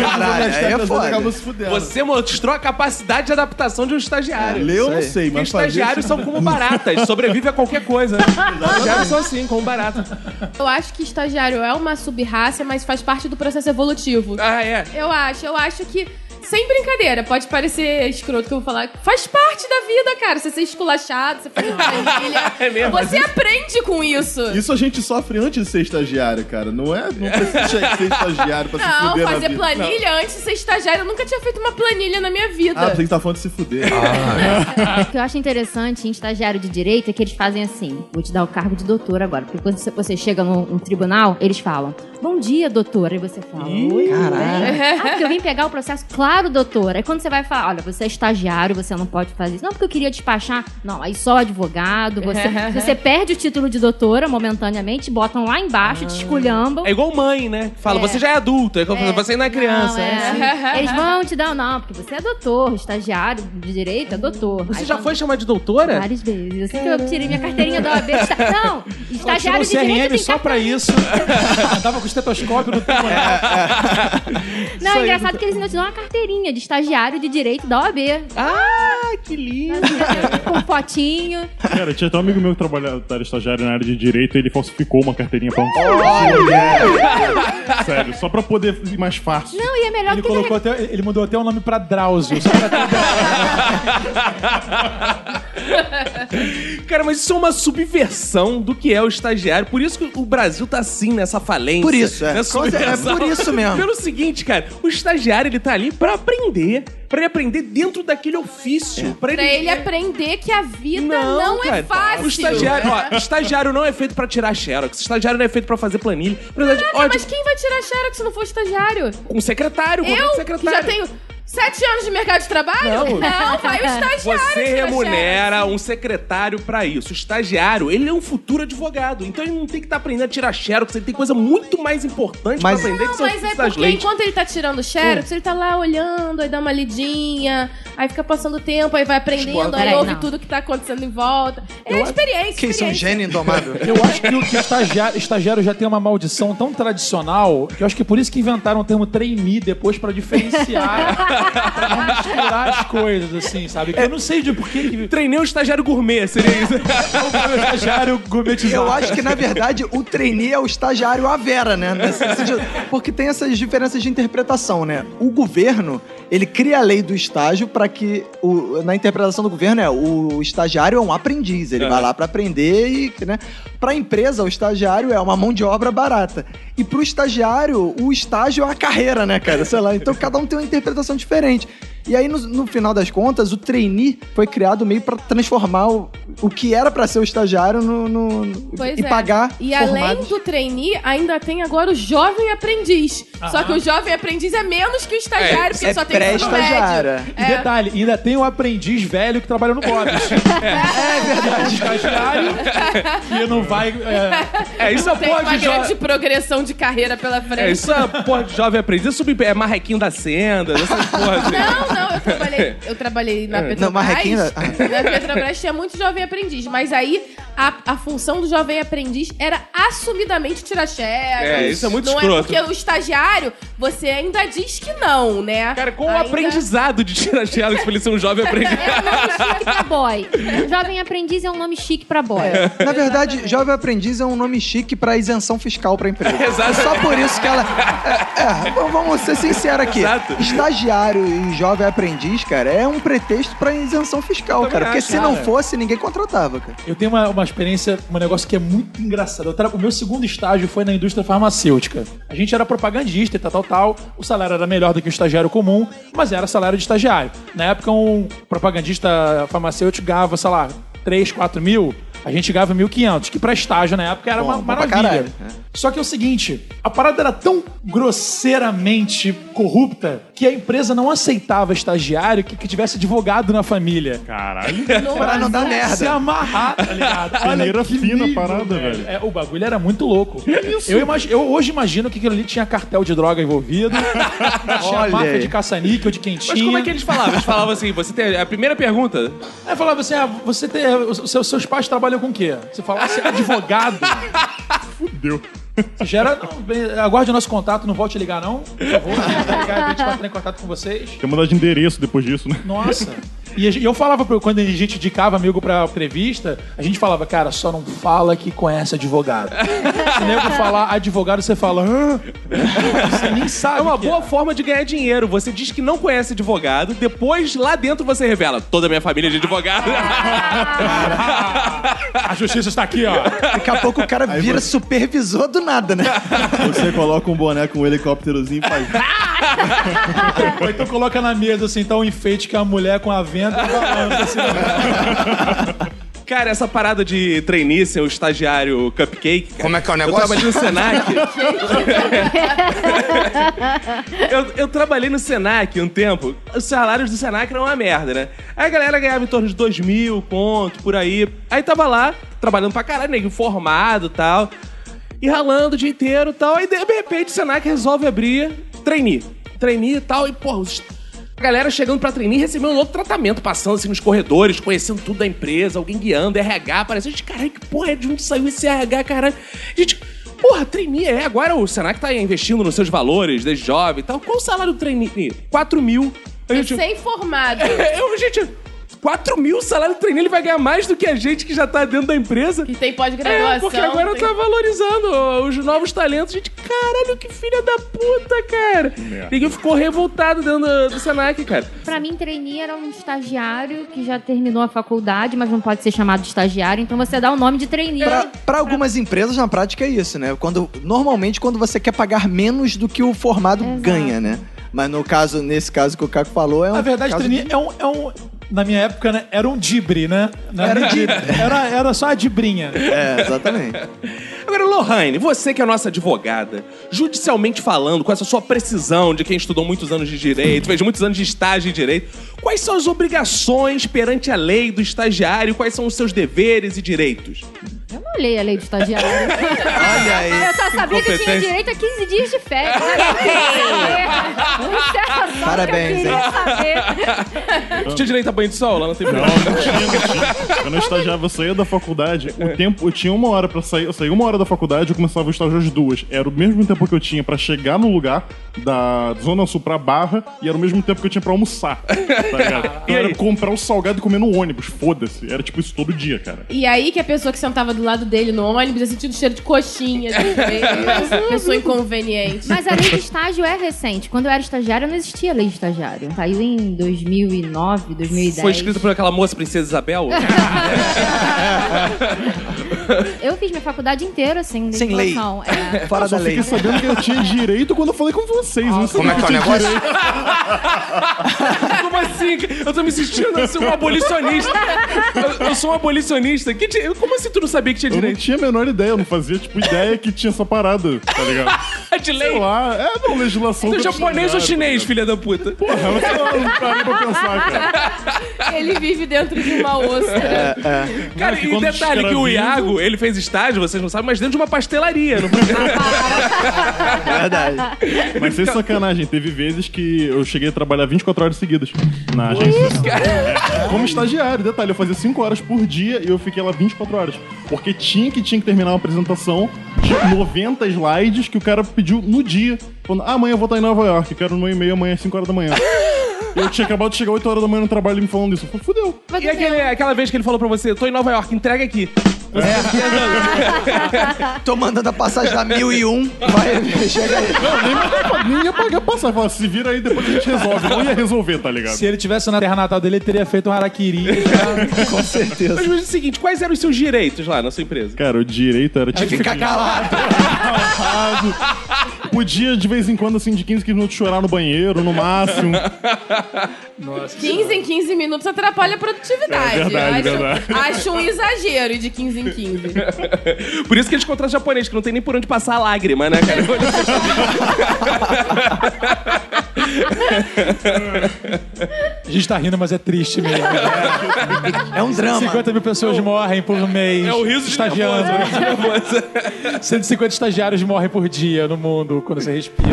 Caralho, é foda. se fudendo. Você mostrou a capacidade de adaptação de um estagiário. Leu, eu não sei, mas estagiários são como baratas, sobrevive a qualquer coisa. né? Estagiários são assim, como barata. Eu acho que estagiário é uma sub-raça, mas faz parte do processo evolutivo. Ah, é. Eu acho, eu acho que. Sem brincadeira, pode parecer escroto que eu vou falar. Faz parte da vida, cara. Você ser esculachado, você fazer planilha. É mesmo, mas Você aprende com isso. Isso a gente sofre antes de ser estagiário, cara. Não é? Não precisa ser estagiário pra se Não, fuder na fazer vida. planilha antes de ser estagiário. Eu nunca tinha feito uma planilha na minha vida. Ah, pensei que tá falando de se fuder. O que eu acho interessante em estagiário de direito é que eles fazem assim: vou te dar o cargo de doutor agora. Porque quando você- você chega num, num tribunal, eles falam: Bom dia, doutora. E você fala: Oi, caralho. Ah, porque eu vim pegar o processo. Claro claro, doutor. Aí quando você vai falar, olha, você é estagiário, você não pode fazer isso. Não, porque eu queria despachar. Não, aí só advogado. Você, você perde o título de doutora momentaneamente, botam lá embaixo, te esculhambam. É igual mãe, né? Fala, É. você já é adulto, é como É. você ainda é criança. Não, é assim. Eles vão te dar, não, porque você é doutor, estagiário de direito é doutor. Você Aí já quando- foi chamar de doutora? Várias vezes. Assim que eu tirei minha carteirinha da OAB. Está... Não, estagiário de direito CRM só pra isso. Andava com o estetoscópio no tempo. Não, é engraçado que eles ainda te dão uma carteirinha de estagiário de direito da OAB. Ah, que lindo. Com fotinho. Cara, tinha até um amigo meu que trabalhava, era estagiário na área de direito e ele falsificou uma carteirinha pra um. Sério, só pra poder ir mais fácil. Não, e é melhor Ele que colocou até, ele mudou até o nome pra Drauzio. Só pra ter Cara, mas isso é uma subversão do que é o estagiário. Por isso que o Brasil tá assim nessa falência. Por isso, é. É subversão. por isso mesmo. Pelo seguinte, cara, o estagiário ele tá ali pra aprender. Pra ele aprender dentro daquele ofício. Pra ele, Pra ele aprender que a vida não, é cara. fácil. O estagiário, ó, estagiário não é feito pra tirar xerox. Estagiário não é feito pra fazer planilha. Ó, Mas quem vai tirar xerox se não for estagiário? um secretário, Eu, secretário. já tenho sete anos de mercado de trabalho? Não. vai o estagiário Você remunera xerox. um secretário pra isso. O estagiário, ele é um futuro advogado. Então ele não tem que estar aprendendo a tirar xerox. Ele tem coisa muito mais importante Mas- pra aprender que Não, são mas é porque leis. enquanto ele tá tirando xerox, ele tá lá olhando, aí dá uma lidinha, aí fica passando o tempo, aí vai aprendendo, aí ouve não. tudo que tá acontecendo em volta. É experiência, Quem são gênio indomável? Eu acho que o que estagiário, estagiário já tem uma maldição tão tradicional que eu acho que é por isso que inventaram o termo trainee depois pra diferenciar, não misturar as coisas, assim, sabe? Que Eu não sei de por que que Treinei um estagiário gourmet, seria isso. o estagiário gourmetizado. Eu acho que, na verdade, o trainee é o estagiário à vera, né? Nesse sentido. Porque tem essas diferenças de interpretação, né? O governo, ele cria a lei do estágio para que, o- na interpretação do governo, é o estagiário é um aprendiz. Ele vai lá para aprender e, né? Pra empresa, o estagiário é uma mão de obra barata. E pro estagiário, o estágio é a carreira, né, cara? Sei lá. Então, cada um tem uma interpretação diferente. E aí, no, no final das contas, o trainee foi criado meio para transformar o, o que era para ser o estagiário no, no- no- Pois e é. pagar E além formados. do trainee, ainda tem agora o jovem aprendiz. Só que o jovem aprendiz é menos que o estagiário, porque é só tem ensino pré-estagiário. médio. E detalhe, ainda tem o aprendiz velho que trabalha no Bob's. É, verdade. O estagiário que não vai... É, É, isso é porra uma de jo... grande progressão de carreira pela frente. É, isso é porra de jovem aprendiz. Isso é marrequinho da senda, essas porra assim. Não, não, eu trabalhei, eu trabalhei na Petrobras. Não, marrequinho da- Na Petrobras tinha muito jovem aprendiz, mas aí a, a função do jovem aprendiz era assumidamente tirar xerox. É, isso é muito Não escroto. é porque o estagiário, você ainda diz que não, né? Cara, com o Ainda- aprendizado de tirar xerox pra ele ser um jovem aprendiz. É um nome chique pra boy. Jovem aprendiz é um nome chique pra boy. Na verdade, jovem aprendiz é um nome chique pra isenção fiscal pra empresa. Exato. Só por isso que ela. É, é, vamos ser sinceros aqui. Exato. Estagiário e jovem aprendiz, cara, é um pretexto pra isenção fiscal, cara. Porque acho, se não cara. fosse, ninguém contratava, cara. Eu tenho uma, uma experiência, um negócio que é muito engraçado. Eu tra- O meu segundo estágio foi na indústria farmacêutica. A gente era propagandista e tal, tal, tal. O salário era melhor do que o estagiário comum, mas era salário de estagiário. Na época, um propagandista farmacêutico ganhava, sei lá, 3, 4 mil. A gente ganhava 1.500, que pra estágio na época era Bom, uma bom maravilha. Só que é o seguinte, a parada era tão grosseiramente corrupta que a empresa não aceitava estagiário que, que tivesse advogado na família. Caralho. Pra não dar Se merda. amarrar, tá ligado? Que fina a parada, velho. É, o bagulho era muito louco. Eu, imagi- eu hoje imagino que aquilo ali tinha cartel de droga envolvido, tinha Olha máfia aí. de caça-níquel, de quentinha. Mas como é que eles falavam? Eles falavam assim, você tem... A primeira pergunta... Aí falava assim, ah, você tem... Os seus, pais trabalham com o quê? Você falasse advogado. Fudeu. Gera... Não, aguarde o nosso contato, não volte a ligar não. Por favor, ligar, a gente vai entrar em contato com vocês. Tem que mudar de endereço depois disso, né? Nossa. E a eu falava, quando a gente indicava amigo pra entrevista, a gente falava, cara, só não fala que conhece advogado. Se nego falar advogado, você fala, Hã? você nem sabe. É uma que boa forma de ganhar dinheiro. Você diz que não conhece advogado, depois lá dentro você revela toda a minha família é de advogado. A justiça está aqui, ó. Daqui a pouco o cara vira supervisor do nada, né? Você coloca um boné com um helicópterozinho e faz. Ou então coloca na mesa, assim, tá um enfeite que é uma mulher com a venda e assim. Cara, essa parada de trainee ser o estagiário cupcake. cara, Como é que é o Eu negócio? trabalhei no Senac. eu, eu trabalhei no Senac um tempo. Os salários do Senac eram uma merda, né? Aí a galera ganhava em torno de dois mil pontos, por aí. Aí tava lá, trabalhando pra caralho, nego formado e tal. E ralando o dia inteiro e tal. Aí de repente o Senac resolve abrir trainee. Trainee e tal. E, porra, os- a galera chegando pra trainee recebendo um outro tratamento, passando assim nos corredores, conhecendo tudo da empresa, alguém guiando, RH, parece, gente, caralho, que porra é de onde saiu esse RH, caralho? Gente, porra, trainee é, agora o Senac tá investindo nos seus valores, desde jovem e tal. Qual o salário do trainee? 4 mil. A gente, Recém-formado. eu, gente, 4 mil salário do trainee, ele vai ganhar mais do que a gente que já tá dentro da empresa. Que tem pós-graduação. É, porque agora tem- tá valorizando os novos talentos. Gente, caralho, que filha da puta, cara. Ninguém ficou revoltado dentro do, do Senac, cara. Pra mim, trainee era um estagiário que já terminou a faculdade, mas não pode ser chamado de estagiário, então você dá o nome de trainee. Pra, pra algumas empresas, na prática, é isso, né? Quando, normalmente, quando você quer pagar menos do que o formado Exato. ganha, né? Mas no caso, nesse caso que o Caco falou, é um. Na verdade, caso trainee de- é um, é um- Na minha época, né, era um dibre, né? Na Era minha- dibre. Era, era só a dibrinha. É, exatamente. Agora, Lohane, você que é a nossa advogada, judicialmente falando, com essa sua precisão de quem estudou muitos anos de direito, fez muitos anos de estágio em direito, quais são as obrigações perante a lei do estagiário? Quais são os seus deveres e direitos? Eu não olhei a lei do estagiário. Olha aí. Eu só sabia que tinha direito a 15 dias de férias. Parabéns, que hein? Tinha direito a banho de sol? Lá não tem Não, não tinha, não tinha. Quando eu estagiava, eu saía da faculdade, o tempo, eu tinha uma hora pra sair, eu saía uma hora da faculdade e eu começava o estágio às duas. Era o mesmo tempo que eu tinha pra chegar no lugar da Zona Sul pra Barra e era o mesmo tempo que eu tinha pra almoçar, tá ligado? Então era comprar o salgado e comer no ônibus, foda-se. Era tipo isso todo dia, cara. E aí que a pessoa que sentava do lado dele no ônibus ia sentindo cheiro de coxinha. de vez. pessoa inconveniente. Mas a lei de estágio é recente. Quando eu era estagiária, não existia lei de estagiário. Saiu em 2009, 2010. Foi escrito por aquela moça, Princesa Isabel? Eu fiz minha faculdade inteira sem Sem lei. legislação. É. Fora Eu só da lei. fiquei sabendo que eu tinha direito quando eu falei com vocês. não Como é que é o tinha negócio? Como assim? Eu tô me sentindo assim, um abolicionista. Eu, eu sou um abolicionista. Que ti- Como assim tu não sabia que tinha Eu não direito? tinha a menor ideia, eu não fazia, tipo, ideia que tinha essa parada, tá ligado? De lei? Sei lá, é, não, legislação... Tu é do japonês ou estagiário, chinês, tá filha da puta? Porra, eu sei lá, eu não parei pra pensar, cara. Ele vive dentro de uma ostra. É, Cara, que e quando detalhe que o escraviza- Iago, ele fez estágio, vocês não sabem, mas dentro de uma pastelaria. Não... é verdade. Mas sem sacanagem, teve vezes que eu cheguei a trabalhar 24 horas seguidas na agência. É, como estagiário, detalhe, eu fazia 5 horas por dia e eu fiquei lá 24 horas. Porque tinha que tinha que terminar uma apresentação de 90 slides que o cara pediu no dia. Falando, ah, amanhã eu vou estar em Nova York, quero no meu e-mail amanhã às 5 horas da manhã. Eu tinha acabado de chegar 8 horas da manhã no trabalho e me falando isso. Eu falei, fudeu. E aquele, aquela vez que ele falou pra você, tô em Nova York, entrega aqui. Tô mandando a passagem da 1001. Vai, chega aí. Não, nem, ia- nem ia pagar passagem. Falava, se vira aí, depois a gente resolve. Não ia resolver, tá ligado? Se ele tivesse na terra natal dele, ele teria feito um harakiri. Com certeza. Mas me diz o seguinte, quais eram os seus direitos lá na sua empresa? Cara, o direito era tipo. Fica calado. calado. Podia, de vez em quando, assim, de 15 15 minutos, chorar no banheiro, no máximo. 15 em 15 minutos atrapalha a produtividade. É verdade, acho, verdade. acho um exagero de 15 em 15. Por isso que eles contratam japonês, que não tem nem por onde passar a lágrima, né, cara? A gente tá rindo, mas é triste mesmo. É um drama. 50 mil pessoas morrem por mês. É o riso de estagiando. nervoso. 150 estagiários morrem por dia no mundo quando você respira.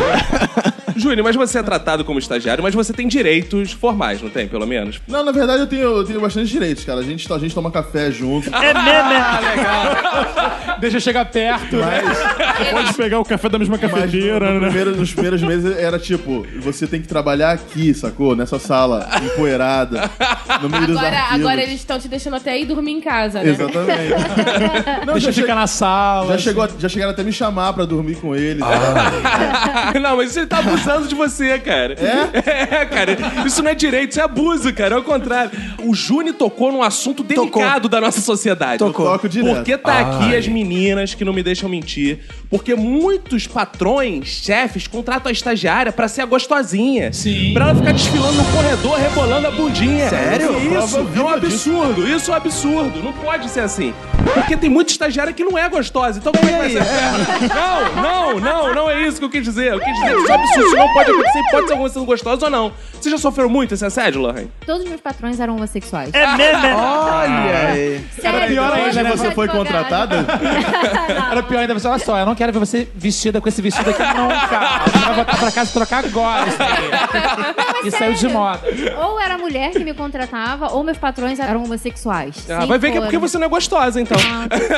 Júnior, mas você é tratado como estagiário, mas você tem direitos formais, não tem, pelo menos? Não, na verdade eu tenho, eu tenho bastante direitos, cara. A gente, a gente toma café junto. Deixa eu chegar perto. Você pode pegar o café da mesma Mas no- cafeteira, no né? primeiro- nos primeiros meses era tipo, você tem que trabalhar aqui, sacou? Nessa sala empoeirada, no meio dos Agora, arquivos. agora eles estão te deixando até ir dormir em casa, né? Exatamente. Não, Deixa ficar na sala. já, assim. chegou, já chegaram até a me chamar pra dormir com eles. não, mas você tá abusando. Abusando de você, cara. É? É, cara. Isso não é direito, isso é abuso, cara. É o contrário. O Juni tocou num assunto delicado da nossa sociedade. Tocou. Toco direto. Porque tá aqui as meninas que não me deixam mentir. Porque muitos patrões, chefes, contratam a estagiária pra ser a gostosinha. Sim. Pra ela ficar desfilando no corredor, rebolando a bundinha. Sério? Isso, é um absurdo. Isso é um absurdo. Não pode ser assim. Porque tem muita estagiária que não é gostosa. Então como é que vai ser? Não, não, não, não é isso que eu quis dizer. Eu quis dizer que isso é um absurdo. Isso não pode acontecer. Pode ser alguma sendo gostosa ou não. Você já sofreu muito esse assédio, Lorraine? Todos os meus patrões eram homossexuais. Olha aí. Sério, pior todos ainda, né? Você foi contratada? Era pior ainda, você, olha só, eu não quero ver você vestida com esse vestido aqui nunca. Você vai voltar pra casa e trocar agora isso aí. E saiu de moda. Ou era a mulher que me contratava, ou meus patrões eram homossexuais. Ah, Sempre vai ver que é porque foram. você não é gostosa, então. Ah, pode ser.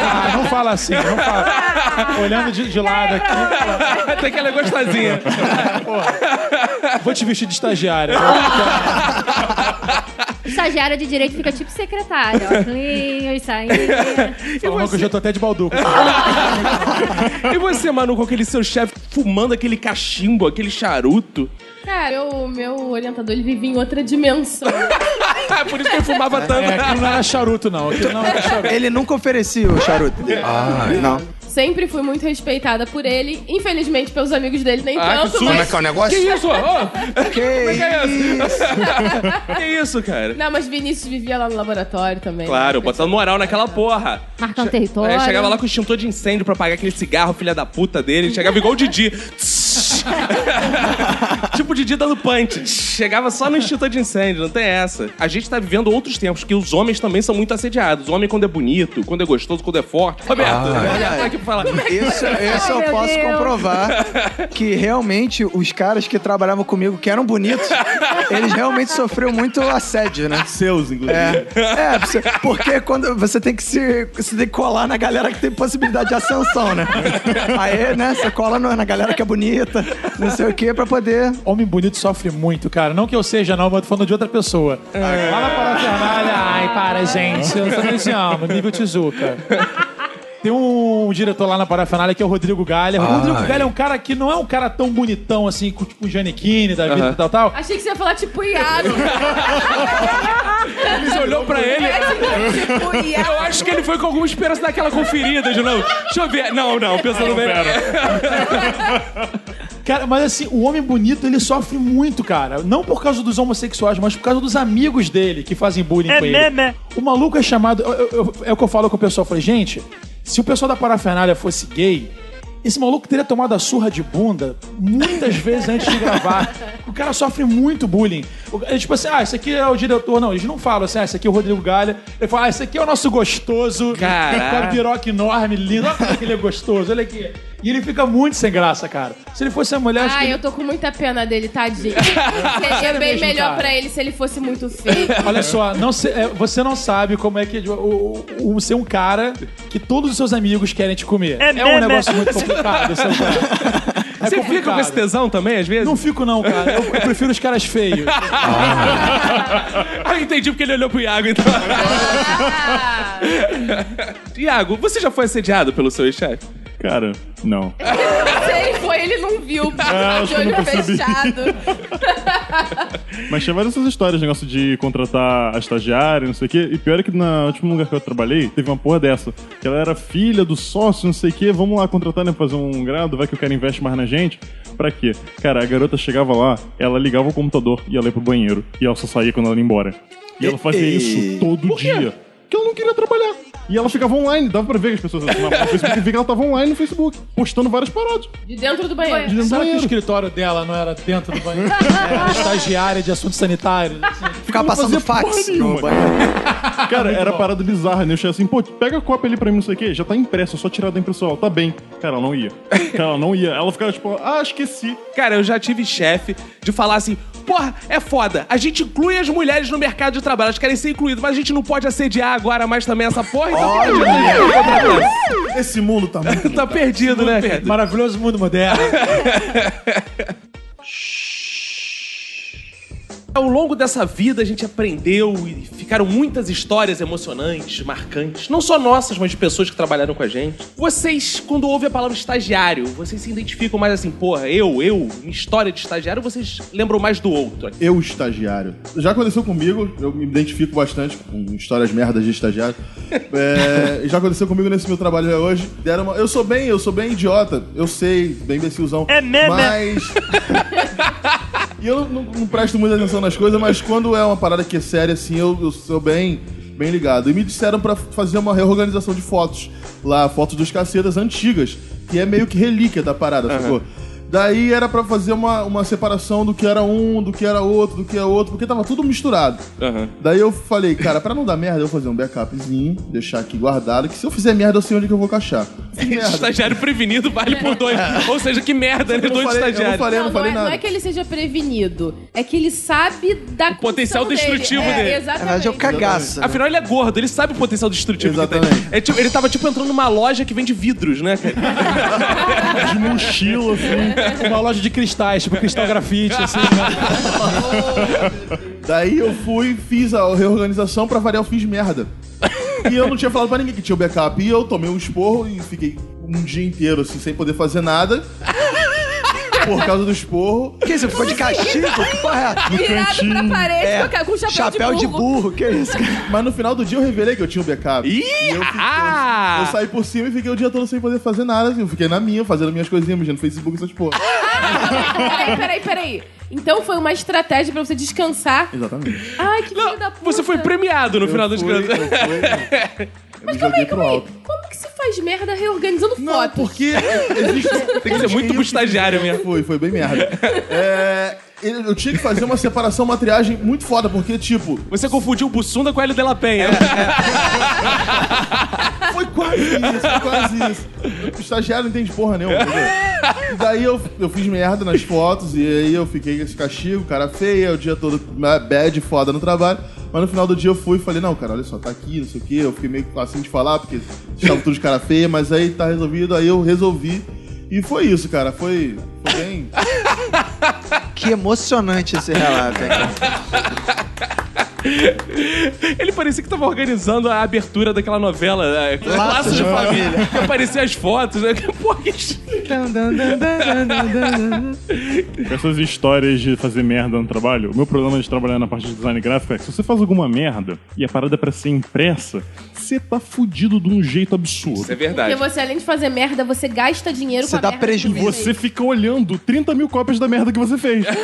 Ah, não fala assim, não fala. Olhando de, de lado aqui, Até que ela é gostosinha. Vou te vestir de estagiária. Estagiária de direito fica tipo secretária. Ó, clean, sainha. Falando que eu já tô até de balduco. E você, Manu, com aquele seu chefe fumando aquele cachimbo, aquele charuto? Cara, o meu orientador, ele vivia em outra dimensão. Por isso que ele fumava tanto. É, aquilo não era charuto, não. Aquilo não era charuto. Ele nunca oferecia o charuto dele. Ah, Não. Sempre fui muito respeitada por ele. Infelizmente, pelos amigos dele, nem Ah, que tanto, susto. Como é mas... que é o negócio? Que isso? Ô, Que que é isso? que isso, cara? Não, mas Vinícius vivia lá no laboratório também. Claro, botando moral naquela porra. Marcando território. É, chegava lá com o extintor de incêndio pra apagar aquele cigarro, filha da puta dele. Chegava igual o Didi. tipo o Didi dando punch. Chegava só no extintor de incêndio, não tem essa. A gente tá vivendo outros tempos, que os homens também são muito assediados. O homem, quando é bonito, quando é gostoso, quando é forte. Roberto, aqui pra falar. Isso, isso eu posso Deus. comprovar que realmente os caras que trabalhavam comigo, que eram bonitos, eles realmente sofreram muito assédio, né? Seus, inclusive. É, é porque quando você tem que se você tem que colar na galera que tem possibilidade de ascensão, né? Aí, né, você cola na galera que é bonita, não sei o quê, pra poder. Homem bonito sofre muito, cara. Não que eu seja, não, mas eu tô falando de outra pessoa. Lá na parafernália, ai, para, gente. Eu também te amo, nível Tizuka. Tem um diretor lá na parafernália que é o Rodrigo Galha. O Rodrigo Ai. Galha é um cara que não é um cara tão bonitão assim, com, tipo o Janequine da vida e tal, tal. Achei que você ia falar tipo Iago. Você olhou pra ele. tipo Iago. Eu acho que ele foi com alguma esperança daquela conferida de novo. Deixa eu ver. Não, não, pensando bem. Cara, mas assim, o homem bonito, ele sofre muito, cara. Não por causa dos homossexuais, mas por causa dos amigos dele que fazem bullying com ele. O maluco é chamado. eu- eu- eu- é o que eu falo com o pessoal. Eu falei, gente, se o pessoal da parafernália fosse gay. Esse maluco teria tomado a surra de bunda muitas vezes antes de gravar. O cara sofre muito bullying. É tipo assim, ah, esse aqui é o diretor. Não, eles não falam assim, ah, esse aqui é o Rodrigo Galha. Ele fala, ah, esse aqui é o nosso gostoso. Caraca. Com a piroca enorme, lindo. Olha como é ele é gostoso, olha aqui. E ele fica muito sem graça, cara. Se ele fosse a mulher, acho que Ai, ele- eu tô com muita pena dele, tadinho. Seria bem mesmo, melhor cara. pra ele se ele fosse muito feio. Olha só, não se- é, você não sabe como é que o, o, o- ser um cara que todos os seus amigos querem te comer. É, um negócio muito complicado. Ser um cara. É Você fica com complicado. esse tesão também, às vezes? Não fico não, cara. Eu, eu prefiro os caras feios. Ah, entendi porque ele olhou pro Iago, então. Iago, você já foi assediado pelo seu chefe? Cara, não. Se ele foi, ele não viu. Ah, de eu não olho fechado. Mas tinha várias essas histórias, negócio de contratar a estagiária, não sei o quê. E pior é que no último lugar que eu trabalhei, teve uma porra dessa. Que ela era filha do sócio, não sei o quê. Vamos lá contratar, né? Fazer um grado, vai que o cara investe mais na gente. Pra quê? Cara, a garota chegava lá, ela ligava o computador e ela ia pro banheiro. E ela só saía quando ela ia embora. E ela fazia E- isso todo dia. Porque ela não queria trabalhar. E ela ficava online, dava pra ver que as pessoas assinavam no Facebook e ver que ela tava online no Facebook, postando várias paradas. De dentro do banheiro. De dentro do Será que o banheiro. escritório dela não era dentro do banheiro? Era estagiária de assuntos sanitários. assim. Ficar passando fax nenhuma. banheiro. Cara, era parada bizarra, né? Eu cheguei assim, pô, pega a cópia ali pra mim, não sei o quê, já tá impresso, é só tirar da impressora. Ela, Tá bem. Cara, ela não ia. Cara, ela não ia. Ela ficava tipo, ah, esqueci. Cara, eu já tive chefe de falar assim: porra, é foda, a gente inclui as mulheres no mercado de trabalho, elas querem ser incluídas, mas a gente não pode assediar agora mais também essa porra, então que adianta a gente contratar? Esse mundo tá muito. Tá perdido, né, cara? Maravilhoso mundo moderno. Ao longo dessa vida a gente aprendeu e ficaram muitas histórias emocionantes, marcantes, não só nossas, mas de pessoas que trabalharam com a gente. Vocês, quando ouvem a palavra estagiário, vocês se identificam mais assim, porra, eu, eu, minha história de estagiário, ou vocês lembram mais do outro? Eu, estagiário. Já aconteceu comigo, eu me identifico bastante com histórias merdas de estagiário. É, já aconteceu comigo nesse meu trabalho hoje. Deram uma- eu sou bem, eu sou bem idiota, eu sei, bem imbecilzão. É mesmo? Mas. e eu não, não presto muita atenção nas coisas, mas quando é uma parada que é séria, assim, eu, eu sou bem, bem ligado. E me disseram pra fazer uma reorganização de fotos lá, fotos dos cacetas antigas, que é meio que relíquia da parada, sacou? Daí era pra fazer uma, uma separação do que era um, do que era outro, do que é outro, porque tava tudo misturado. Daí eu falei, cara, pra não dar merda, eu vou fazer um backupzinho, deixar aqui guardado, que se eu fizer merda, eu sei onde que eu vou merda. Estagiário prevenido vale por dois. Ou seja, que merda, né? Não Dois falei- eu não estagiários. falei- Não, falei não, é, não nada. é que ele seja prevenido, é que ele sabe da o potencial destrutivo dele. É, Na exatamente. verdade, é o cagaço. né? Afinal, ele é gordo, ele sabe o potencial destrutivo que Exatamente. tem. É tipo- ele tava tipo entrando numa loja que vende vidros, né? De mochila, assim. Uma loja de cristais, tipo cristal grafite, assim. né? Daí eu fui, fiz a reorganização, pra variar, eu fiz merda. E eu não tinha falado pra ninguém que tinha o backup. E eu tomei um esporro e fiquei um dia inteiro, assim, sem poder fazer nada. Por causa do esporro. Que isso? Ficou de castigo? Que porra é essa? Virado pra parede É, com, com chapéu, Chapéu de burro, que isso? cara? Mas no final do dia eu revelei que eu tinha o backup. Ih, E eu, fiquei- ah! eu saí por cima e fiquei o dia todo sem poder fazer nada. Assim. Eu fiquei na minha, fazendo minhas coisinhas, mexendo no Facebook e essas porra. Peraí, peraí, peraí. Então foi uma estratégia pra você descansar. Exatamente. Ai, que filho da puta. Você foi premiado no final das fui, contas. eu fui, eu me Calma joguei aí, pro calma aí. alto. Como faz merda reorganizando Não, fotos? porque existe. Tem que ser muito pro estagiário mesmo. Foi, foi bem merda. É, eu tinha que fazer uma separação, uma triagem muito foda, porque, tipo, Você confundiu o Bussunda com a Hélio de la Penha. foi quase isso, foi quase isso. O estagiário não entende porra nenhuma, entendeu? E daí eu, eu fiz merda nas fotos, e aí eu fiquei com esse castigo, cara feia, o dia todo né, bad, foda no trabalho. Mas no final do dia eu fui e falei, não, cara, olha só, tá aqui, não sei o quê. Eu fiquei meio assim de falar, porque estavam tudo de cara feia, mas aí tá resolvido, aí eu resolvi. E foi isso, cara. Foi, foi bem. Que emocionante esse relato, hein? Ele parecia que tava organizando a abertura daquela novela, é, Laços de Família. Que apareciam as fotos, né? Porra, que... Com essas histórias de fazer merda no trabalho, o meu problema de trabalhar na parte de design gráfico é que se você faz alguma merda e a parada é pra ser impressa, você tá fudido de um jeito absurdo. Isso é verdade. Porque você, além de fazer merda, você gasta dinheiro Você com a dá merda prejuízo. E você fica olhando 30 mil cópias da merda que você fez.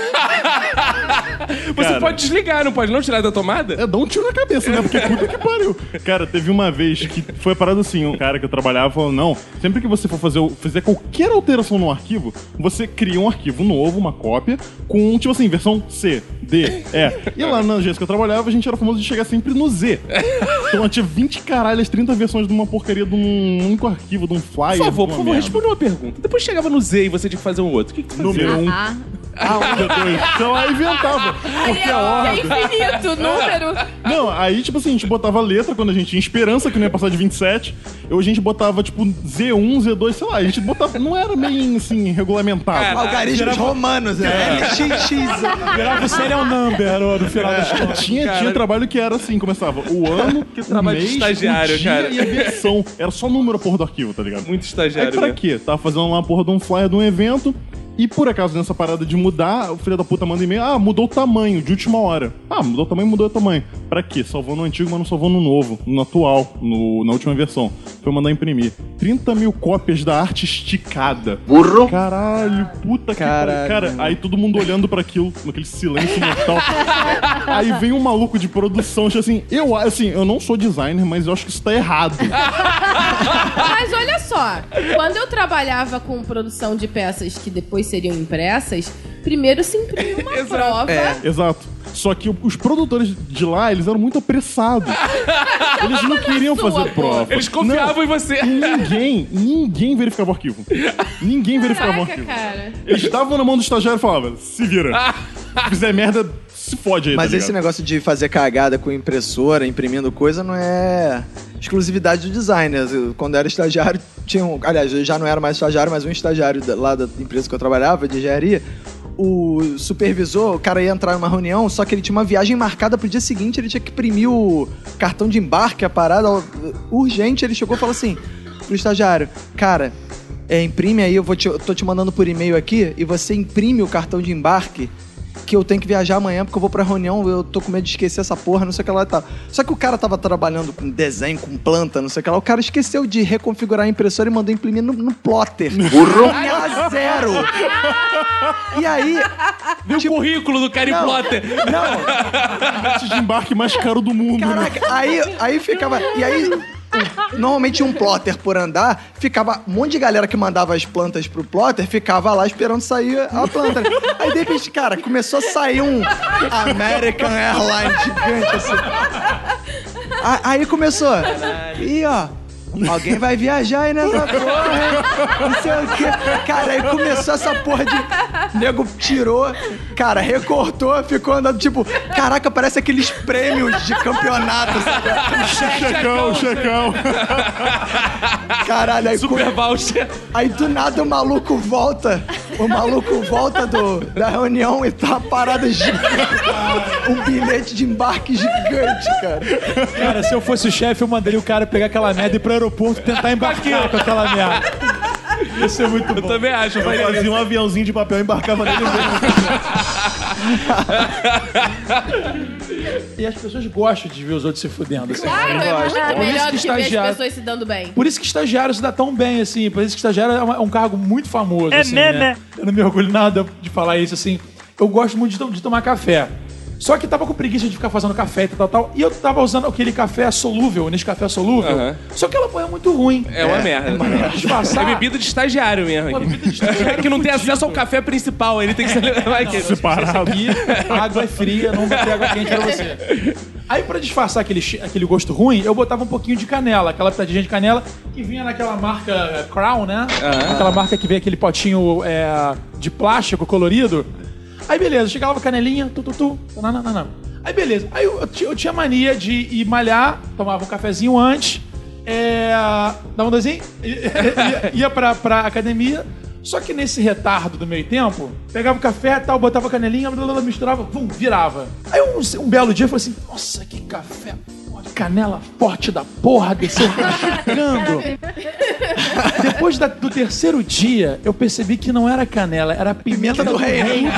Você Cara. pode desligar, não pode não tirar da tomada? É, dá um tiro na cabeça, né? Porque puta que pariu. Cara, teve uma vez que foi a parada assim, um cara que eu trabalhava falou, não, sempre que você for fazer, fizer qualquer alteração no arquivo, você cria um arquivo novo, uma cópia, com, tipo assim, versão C, D, E. E lá na agência que eu trabalhava, a gente era famoso de chegar sempre no Z. Então tinha 20 caralhas, 30 versões de uma porcaria de um único arquivo, de um flyer. Por favor, por favor, responda uma pergunta. Depois chegava no Z e você tinha que fazer um outro. O que, que tu fazia? Número 1. Ah, Então aí inventava. Porque a ordem. É infinito o número. Não, aí, tipo assim, a gente botava letra quando a gente tinha esperança que não ia passar de 27. Ou a gente botava, tipo, Z1, Z2, sei lá. A gente botava. Não era meio assim, regulamentado. Algarismos romanos, né? LXX. Virava o serial number no, final das contas. Tinha, tinha trabalho que era assim, começava o ano, que trabalho de estagiário, cara. e a versão. Era só número porra do arquivo, tá ligado? Muito Aí estagiário, pra né? quê? Tava fazendo lá a porra de um flyer de um evento. E por acaso, nessa parada de mudar, o filho da puta manda e-mail. Ah, mudou o tamanho, de última hora. Ah, mudou o tamanho, mudou o tamanho. Pra quê? Salvou no antigo, mas não salvou no novo, no atual, no, na última versão. Foi mandar imprimir. 30 mil cópias da arte esticada. Burro. Caralho, puta que Caralho. pariu. Cara, aí todo mundo olhando pra aquilo, naquele silêncio mortal. aí vem um maluco de produção, tipo assim, eu, assim, eu não sou designer, mas eu acho que isso tá errado. Mas olha só, quando eu trabalhava com produção de peças que depois seriam impressas, primeiro se imprimia uma Exato. prova. É. Exato. Só que os produtores de lá, eles eram muito apressados. Eles não queriam sua, fazer prova. Eles confiavam em você. Não, ninguém, ninguém verificava o arquivo. Ninguém verificava o Caraca, arquivo. cara. Eles estavam na mão do estagiário e falavam, se vira. Se fizer merda, se fode aí, Mas tá esse negócio de fazer cagada com impressora, imprimindo coisa, não é exclusividade do designer. Quando eu era estagiário, tinha um. Aliás, eu já não era mais estagiário, mas um estagiário lá da empresa que eu trabalhava, de engenharia. o supervisor, o cara ia entrar numa reunião, só que ele tinha uma viagem marcada pro dia seguinte, ele tinha que imprimir o cartão de embarque, a parada urgente. Ele chegou e falou assim pro estagiário: Cara, é, imprime aí, eu vou te, eu tô te mandando por e-mail aqui, e você imprime o cartão de embarque. Que eu tenho que viajar amanhã porque eu vou pra reunião, eu tô com medo de esquecer essa porra, não sei o que lá e tal. Só que o cara tava trabalhando com desenho, com planta, não sei o que lá. O cara esqueceu de reconfigurar a impressora e mandou imprimir no, no plotter. Burro! a zero! E aí, Viu o currículo do Harry Não. Potter? não, Esse de embarque mais caro do mundo. né? Caraca, aí, aí ficava. E aí, normalmente um plotter por andar, ficava. Um monte de galera que mandava as plantas pro plotter ficava lá esperando sair a planta. Aí de repente, cara, começou a sair um American Airlines gigante assim. Aí começou. Ih, ó. Alguém vai viajar aí nessa porra, hein? Não sei o quê. Cara, aí começou essa porra de. Nego tirou, cara, recortou, ficou andando tipo. Caraca, parece aqueles prêmios de campeonato. sabe? Checão, checão. Caralho, aí, Super co- voucher. aí do nada o maluco volta. O maluco volta do, da reunião e tá uma parada gigante. Um bilhete de embarque gigante, cara. Cara, se eu fosse o chefe, eu mandaria o cara pegar aquela merda e ir pro aeroporto tentar embarcar com aquela merda. Isso é muito Eu bom. também acho. eu Eu fazia um aviãozinho de papel e embarcava nele mesmo. E as pessoas gostam de ver os outros se fudendo. assim. Claro, é muito Por isso melhor que que ver as estagiário- pessoas se dando bem. Por isso que estagiário se dá tão bem, assim. Por isso que estagiário é é um cargo muito famoso. É assim, né, né? né? Eu não me orgulho nada de falar isso, assim. Eu gosto muito de, to- de tomar café. Só que tava com preguiça de ficar fazendo café e tal, tal, tal. E eu tava usando aquele café solúvel, nesse café solúvel. Aham. Só que ela é muito ruim. É uma merda. Pra disfarçar. É bebida de estagiário mesmo Uma bebida de estagiário que não tem acesso ao café principal, ele tem que ser. Vai que- Separado. Aqui, a água é fria, não vai ter água quente pra você. Aí, pra disfarçar aquele, aquele gosto ruim, eu botava um pouquinho de canela, aquela pitadinha de canela que vinha naquela marca eh, Crown, né? Aquela marca que vem aquele potinho eh, de plástico colorido. Aí, beleza, chegava canelinha, tu, tu, tu, não. Aí, beleza. Aí eu, eu ti- eu tinha mania de ir malhar, tomava um cafezinho antes, é, dava um doisinho, ia, ia pra, pra academia. Só que nesse retardo do meio tempo, pegava o café tal, botava canelinha, misturava, vum, virava. Aí um, um belo dia eu falei assim: nossa, que café, canela forte da porra, desceu rasgando. Depois da- do terceiro dia, eu percebi que não era canela, era pimenta, do, reino.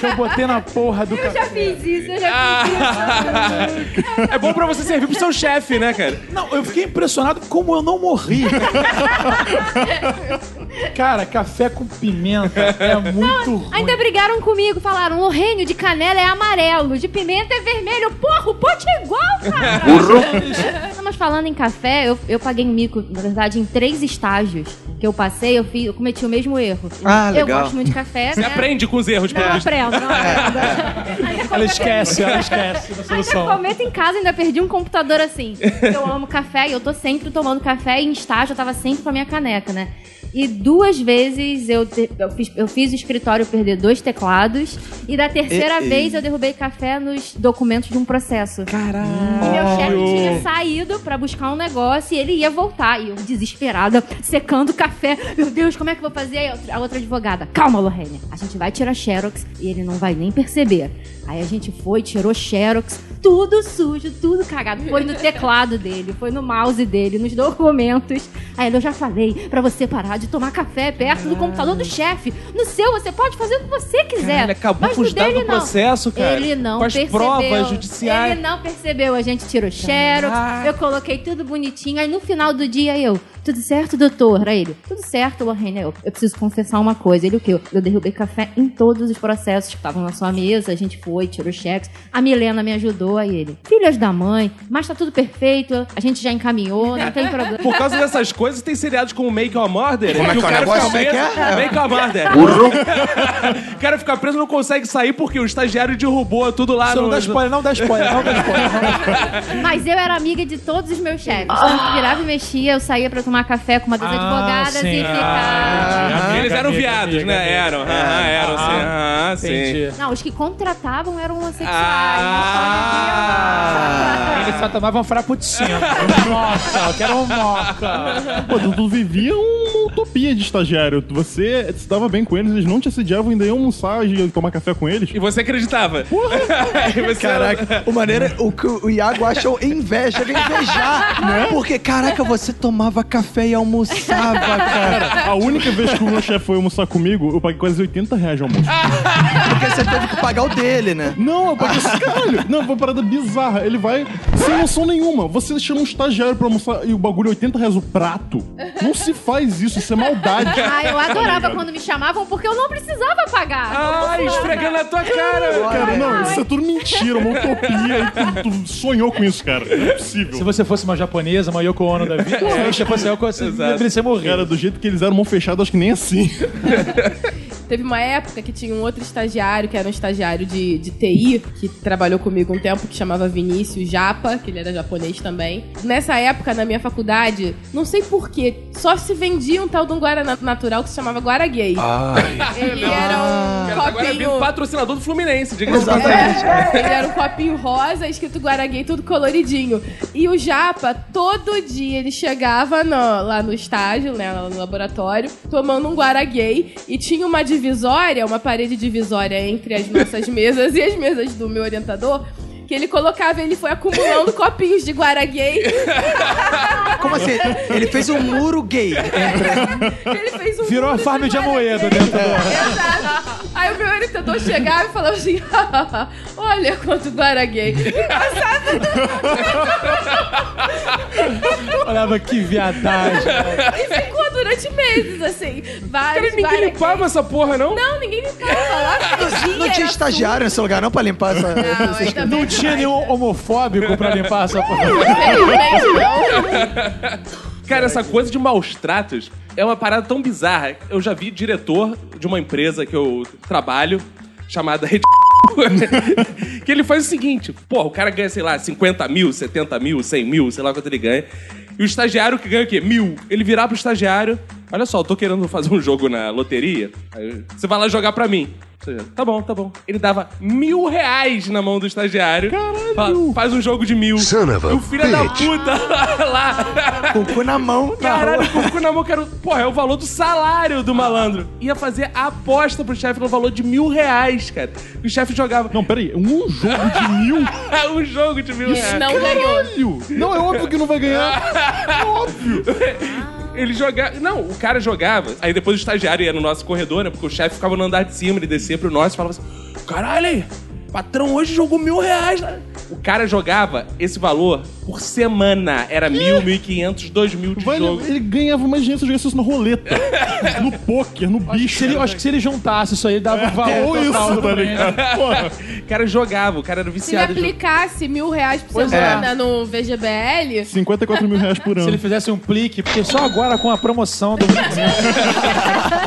Que eu botei na porra do Eu já fiz isso, eu já fiz isso. É bom pra você servir pro seu chefe, né, cara? Não, eu fiquei impressionado como eu não morri. Cara, café com pimenta é muito ruim. Ainda brigaram comigo, falaram: o reino de canela é amarelo, de pimenta é vermelho. Porra, o pote é igual, Não, Mas falando em café, eu, eu paguei mico, na verdade, em três estágios que eu passei, eu, fiz, eu cometi o mesmo erro. Ah, eu legal. gosto muito de café, Você né? aprende com os erros, Não pelo visto. aprendo, não aprendo. Ela esquece, ela esquece da Ainda solução. comento em casa, ainda perdi um computador assim. Eu amo café e eu tô sempre tomando café e em estágio eu tava sempre com a minha caneca, né? E duas vezes eu, te- eu, fiz, eu fiz o escritório perder dois teclados. E da terceira E- e- vez eu derrubei café nos documentos de um processo. Caralho. E meu chefe tinha saído pra buscar um negócio e ele ia voltar. E eu, desesperada, secando o café. Meu Deus, como é que eu vou fazer? Aí a outra- advogada, calma, Lorraine. A gente vai tirar Xerox e ele não vai nem perceber. Aí a gente foi, tirou Xerox, tudo sujo, tudo cagado. Foi no teclado dele, foi no mouse dele, nos documentos. Aí eu já falei pra você parar de tomar café perto do computador do chefe. No seu, você pode fazer o que você quiser. Caralho, acabou mas com os dados do processo, cara. Ele não Com as percebeu. provas judiciais. Ele não percebeu. A gente tirou Xerox, eu coloquei tudo bonitinho. Aí no final do dia eu, tudo certo, doutor? Aí ele, tudo certo, Lorraine. Eu, eu preciso confessar uma coisa. Ele o quê? Eu derrubei café em todos os processos que estavam na sua mesa. A gente foi, tirou cheques. A Milena me ajudou. Aí ele, filhas da mãe, mas tá tudo perfeito. A gente já encaminhou, não tem problema. Por causa dessas coisas, tem seriados como Make or Murder. Como é que é o cara negócio? fica é que preso- é? Make or Murder. o cara fica preso e não consegue sair porque o estagiário derrubou tudo lá Você no... não dá spoiler, não dá spoiler, não dá spoiler. Mas eu era amiga de todos os meus chefes. Quando virava e mexia, eu saía pra tomar café com uma das Ah, advogadas sim. e ficava. Eles eram viados, né? Eram. Aham, eram, sim. Aham, sim. Não, os que contratavam eram homossexuais. Ah. Eles só tomavam frappuccino. Moca, eu quero um moca. Pô, Dudu vivia uma utopia de estagiário. Você se dava bem com eles, eles não te assediavam, ainda iam almoçar e tomar café com eles. E você acreditava? Você- Caraca, o maneiro é o que o Iago achou inveja, ele invejar, né? Porque, caraca, você tomava café e almoçava, cara. A única vez que o meu chefe foi almoçar comigo, eu paguei quase 80 reais de almoço. Porque você teve que pagar o dele, né? Não, eu paguei esse caralho. Não, foi uma parada bizarra. Ele vai sem noção nenhuma. Você chama um estagiário pra almoçar e o bagulho é 80 reais o prato. Não se faz isso, isso é maldade. Ah, eu adorava quando me chamavam porque eu não precisava pagar. Ai, esfregando na tua cara. Cara, não, isso é tudo mentira, uma utopia. E tu, tu sonhou com isso, cara. Não é possível. Se você fosse uma japonesa, uma Yoko Ono da vida, se você fosse Yoko, você Exato. deveria morrer. Cara, do jeito que eles eram mão fechada, acho que nem assim. Teve uma época que tinha um outro estagiário, que era um estagiário de, de TI, que trabalhou comigo um tempo, que chamava Vinícius Japa, que ele era japonês também. Nessa época, na minha faculdade, não sei porquê, só se vendia um tal de um Guaraná natural que se chamava Guaragay. Ele era um Cara, agora é copinho... patrocinador do Fluminense, diga-se de Exatamente. É, ele era um copinho rosa, escrito Guaragay, tudo coloridinho. E o Japa, todo dia ele chegava no- lá no estágio, né, no laboratório, tomando um Guaragay e tinha uma divisória, uma parede divisória entre as nossas mesas e as mesas do meu orientador. Que ele colocava, ele foi acumulando copinhos de Guaragay. Como assim? Ele fez um muro gay. Ele fez um Virou a farm de Guaraguay. Amoedo dentro do... Exato. Aí o meu orientador chegava e falava assim: Olha quanto Guaragay. Olhava que viadagem. E ficou durante meses, assim. Vários, Cara, ninguém limpava essa porra, não? Não, ninguém limpava. Lá Não tinha estagiário nesse lugar não pra limpar essa... Não, Não tinha nenhum homofóbico pra limpar essa porra. Infelizmente, não. Cara, essa coisa de maus tratos é uma parada tão bizarra. Eu já vi diretor de uma empresa que eu trabalho, chamada Rede que ele faz o seguinte, pô, o cara ganha, sei lá, 50 mil, 70 mil, 100 mil, sei lá quanto ele ganha. E o estagiário que ganha o quê? Mil. Ele virar pro estagiário, olha só, eu tô querendo fazer um jogo na loteria, aí você vai lá jogar pra mim. Estagiário, Tá bom, tá bom. Ele dava mil reais na mão do estagiário. Caralho! Faz um jogo de mil. Son of a e o filho da puta lá, Com o cu na mão. na Caralho, rua. com o cu na mão, quero. Porra, é o valor do salário do malandro. Ia fazer a aposta pro chefe no valor de mil reais, cara. E o chefe jogava. Não, peraí, um jogo de mil? um jogo de mil reais. Não ganhou. Caralho! Não, é óbvio que não vai ganhar. Ele jogava. Não, o cara jogava. Aí depois o estagiário ia no nosso corredor, né? Porque o chefe ficava no andar de cima, ele descia pro nosso e falava assim: Caralho, patrão hoje jogou mil reais. né?" O cara jogava esse valor por semana. Era mil, mil e quinhentos, dois mil de Vai, jogo. ele ganhava mais dinheiro se eu jogasse isso na roleta. no pôquer, no Acho que, bicho. se ele, acho que se ele juntasse isso aí, ele dava um valor Ou total isso, tá prêmio. ligado? Porra. O cara jogava, o cara era Se ele viciado. em jogo. aplicasse mil reais por Pois semana no VGBL, 54 mil reais por Se ano. ele fizesse um plique, porque só agora com a promoção do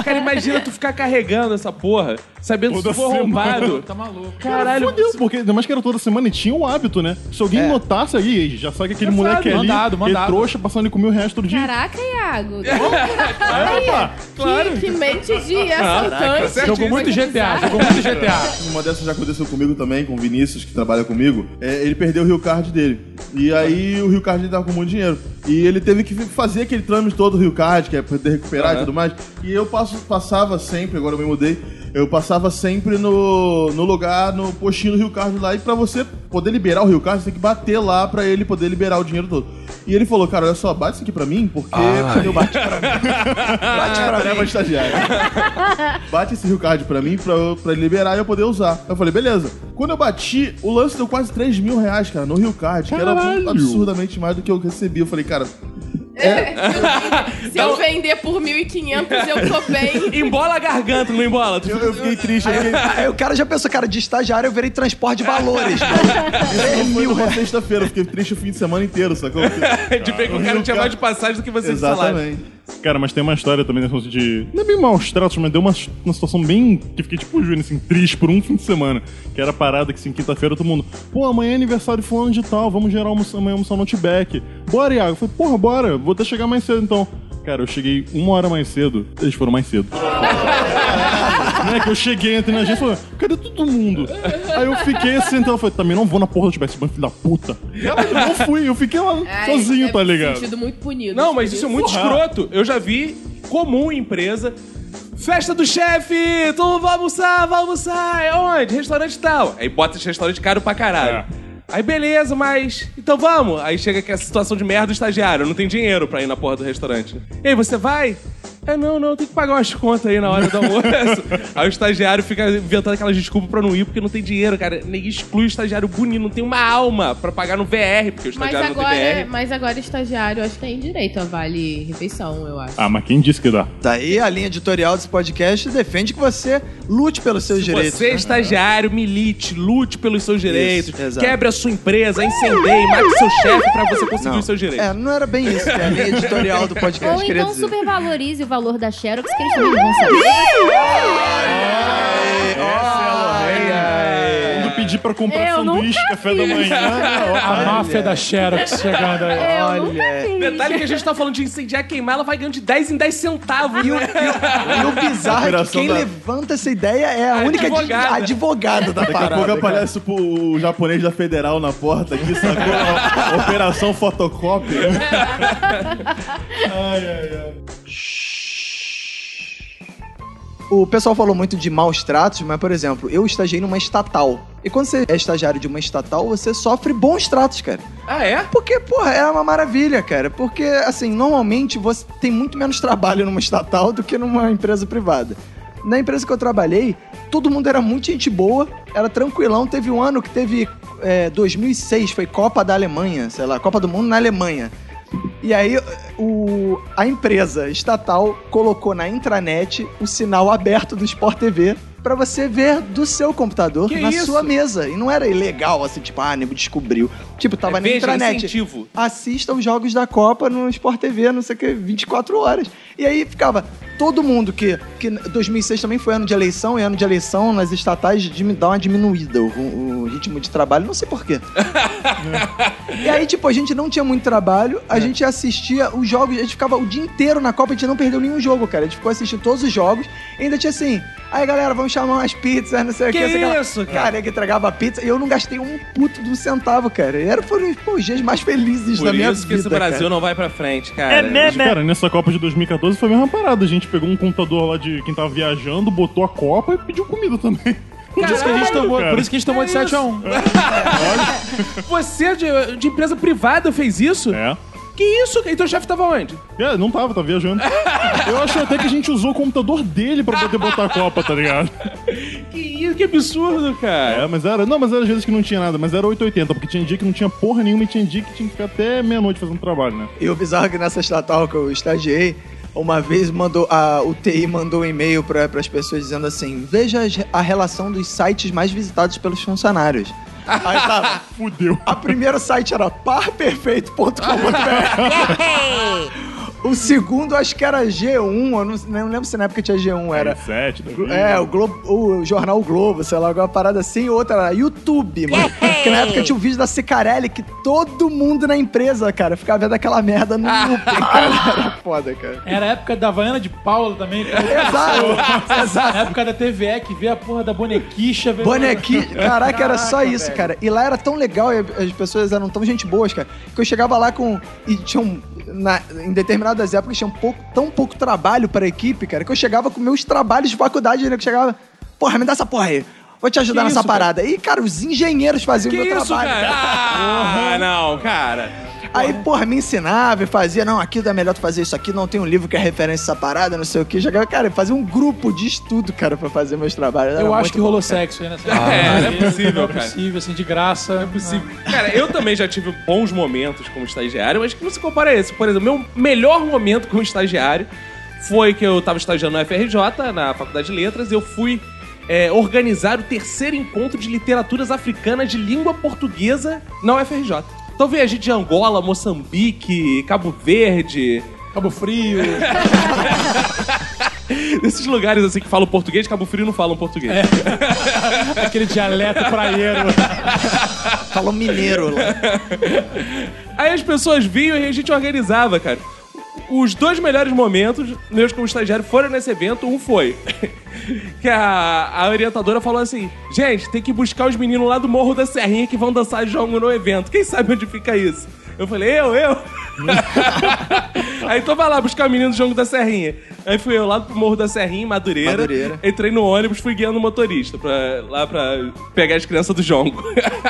Cara, imagina tu ficar carregando essa porra, sabendo que Toda se for semana. arrombado. Tá maluco. Caralho, Fudeu, porque ainda mais que era toda semana e tinha o hábito, né? Se alguém É. notasse aí, já sabe que aquele moleque sabe, ali mandado, mandado. é trouxa passando com mil reais todo dia. caraca, Iago. Opa! Que, que mente de assaltante. Jogou muito GTA, jogou muito GTA. Uma dessas já aconteceu comigo também, com o Vinícius, que trabalha comigo. É, ele perdeu o Rio Card dele. E aí o Rio Card dele tava com muito dinheiro. E ele teve que fazer aquele trâmite todo do Rio Card, que é pra poder recuperar e tudo mais. E eu passo, passava sempre, agora eu me mudei, eu passava sempre no, no lugar, no postinho do Rio Card lá. E pra você poder liberar o Rio Card, você tem que bater lá pra ele poder liberar o dinheiro todo. E ele falou, cara, olha só, bate isso aqui pra mim, porque eu bate pra mim. bate pra mim. Leva estagiário. bate esse Rio Card pra mim, pra, eu- pra liberar e eu poder usar. Eu falei, beleza. Quando eu bati, o lance deu quase 3 mil reais, cara, no Rio Card, que era Caralho. absurdamente mais do que eu recebi. Eu falei, cara, Se eu vender por 1.500, eu tô bem. Embola a garganta, não embola? Tu eu, eu fiquei triste. Eu fiquei... Aí o cara já pensou, cara, de estagiário eu virei transporte de valores. Foi numa sexta-feira, eu fiquei triste o fim de semana inteiro, sacou? de ver que o cara tinha mais de passagem do que você de salário. Exatamente. Cara, mas tem uma história também nesse de. Não é bem maus tratos, mas deu uma, uma situação bem. que fiquei tipo Júnior, assim, triste por um fim de semana. Que era parada que, assim, quinta-feira todo mundo. Pô, amanhã é aniversário de fulano de tal, vamos gerar almoço, amanhã almoçar no Outback. Bora, Iago. Eu falei, porra, bora, vou até chegar mais cedo então. Cara, eu cheguei uma hora mais cedo, eles foram mais cedo. Né, que eu cheguei, entrei na agência e falei, cadê todo mundo? Aí eu fiquei assim, então eu falei, também não vou na porra do bando de filho da puta. Eu não fui, eu fiquei lá Ai, sozinho, deve tá ligado? sentido muito punido. Não, mas isso é muito Porra. escroto. Eu já vi comum em empresa. Festa do chefe! Todo mundo vai almoçar, vai almoçar! É onde? Restaurante tal. Aí bota esse restaurante caro pra caralho. É. Aí beleza, mas. Então vamos! Aí chega aqui a situação de merda do estagiário, não tem dinheiro pra ir na porra do restaurante. E aí você vai? É, não, não, tem que pagar umas contas aí na hora do almoço. aí o estagiário fica inventando aquelas desculpas pra não ir porque não tem dinheiro, cara. Nem exclui o estagiário bonito, não tem uma alma pra pagar no VR, porque o Mas estagiário não agora, tem VR. mas agora estagiário, acho que tem direito a vale refeição, eu acho. Ah, mas quem disse que dá? Daí a linha editorial desse podcast defende que você lute pelos seus direitos. Você, é né? estagiário, milite, lute pelos seus direitos, exato. quebre a sua empresa, incendeie, mate seu chefe pra você conseguir Não. os seus direitos. É, não era bem isso que a linha editorial do podcast Ou queria então dizer. supervalorize o valor da Xerox, que eles também não vão saber. Quando pedir pra comprar Eu sanduíche, nunca café da manhã. A máfia da Xerox chegando aí. Eu nunca Olha. fiz. Detalhe que a gente tá falando de incendiar, queimar, ela vai ganhando de 10 em 10 centavos. E o, e o bizarro é que Operação quem da- levanta essa ideia é a única ad- Advogada. advogada da Daqui a parada. pouco cara. aparece o japonês da Federal na porta aqui, sacou? Operação fotocópia. O pessoal falou muito de maus tratos, mas, por exemplo, eu estagiei numa estatal. E quando você é estagiário de uma estatal, você sofre bons tratos, cara. Ah, é? Porque, porra, é uma maravilha, cara. Porque, assim, normalmente você tem muito menos trabalho numa estatal do que numa empresa privada. Na empresa que eu trabalhei, todo mundo era muito gente boa, era tranquilão. Teve um ano que teve, é, 2006, foi Copa da Alemanha, sei lá, Copa do Mundo na Alemanha. E aí, o, a empresa estatal colocou na intranet o sinal aberto do Sport TV pra você ver do seu computador Que na isso? sua mesa. E não era ilegal, assim, tipo, ah, nego descobriu. Tipo, tava É, na veja, intranet. incentivo. Assista os jogos da Copa no Sport TV, não sei o que, 24 horas. E aí ficava todo mundo que. que 2006 também foi ano de eleição, e ano de eleição nas estatais dá uma diminuída o, o ritmo de trabalho, não sei porquê. E aí, tipo, a gente não tinha muito trabalho, a gente assistia os jogos, a gente ficava o dia inteiro na Copa, a gente não perdeu nenhum jogo, cara. A gente ficou assistindo todos os jogos, e ainda tinha assim, aí galera, vamos chamar umas pizzas, não sei o Que que. isso, cara? Cara, que entregava pizza, e eu não gastei um puto de um centavo, cara. E era, foram pô, os dias mais felizes Por da minha isso que vida, esse Brasil cara. não vai pra frente, cara. Cara, nessa Copa de 2014 foi a mesma parada. A gente pegou um computador lá de quem tava viajando, botou a Copa e pediu comida também. Por isso que a gente tomou, por isso que a gente tomou de 7 a 1 Você de, de empresa privada fez isso? É. Que isso? cara? E teu chefe tava onde? É, não tava, tava viajando. Eu acho até que a gente usou o computador dele pra poder botar a Copa, tá ligado? Que isso? Que absurdo, cara. É, mas era. Não, mas era às vezes que não tinha nada, mas era 880, porque tinha dia que não tinha porra nenhuma e tinha dia que tinha que ficar até meia-noite fazendo trabalho, né? E o bizarro é que nessa estatal que eu estagiei, uma vez mandou a UTI mandou um e-mail para as pessoas dizendo assim: veja a relação dos sites mais visitados pelos funcionários. Aí tava. Fudeu. A primeiro site era parperfeito.com.br. O segundo, acho que era G1, eu não, não lembro se na época tinha G1, era. 7, É, o, Globo, o jornal o Globo, sei lá, alguma parada assim. Outra era YouTube, mano. Porque na época tinha o vídeo da Cicarelli que todo mundo na empresa, cara, ficava vendo aquela merda no cara. Era foda, cara. Era a época da Havaiana de Paula também. Exato, exato. A época da TVE que vê a porra da bonequicha. vê- Bonequinho, caraca, era só isso, cara. E lá era tão legal, e as pessoas eram tão gente boas, cara, que eu chegava lá com. E tinham. na- em determinadas épocas tinha um pouco, tão pouco trabalho pra equipe, cara, que eu chegava com meus trabalhos de faculdade, né? Que eu chegava, porra, me dá essa porra aí. Vou te ajudar Que nessa isso, cara? parada. E, cara, os engenheiros faziam o meu isso, trabalho. cara? Ah, não, cara. Aí, porra, me ensinava e fazia, não, aqui é melhor tu fazer isso aqui, não tem um livro que é referência a essa parada, não sei o que. Chegava, cara, fazia um grupo de estudo, cara, pra fazer meus trabalhos. Era Eu acho que bom, rolou cara. sexo aí nessa É, não é possível, Não é cara. possível, assim, de graça. Não é possível. Cara, eu também já tive bons momentos como estagiário, mas que não se compara a esse. Por exemplo, meu melhor momento como estagiário foi que eu tava estagiando no FRJ, na Faculdade de Letras, e eu fui é, organizar o terceiro encontro de literaturas africanas de língua portuguesa na UFRJ. Então veio a gente de Angola, Moçambique, Cabo Verde, Cabo Frio. desses lugares assim que falam português, Cabo Frio não falam português. aquele dialeto praieiro. Falou mineiro lá. Aí as pessoas vinham e a gente organizava, cara. Os dois melhores momentos meus como estagiário foram nesse evento. Um foi que a, a orientadora falou assim: gente, tem que buscar os meninos lá do Morro da Serrinha que vão dançar jongo no evento. Quem sabe onde fica isso? Eu falei, eu, eu. Aí então vai lá buscar o menino do jogo da Serrinha. Aí fui eu lá pro Morro da Serrinha, em Madureira. Madureira. Entrei no ônibus, fui guiando o motorista pra, lá pra pegar as crianças do jongo.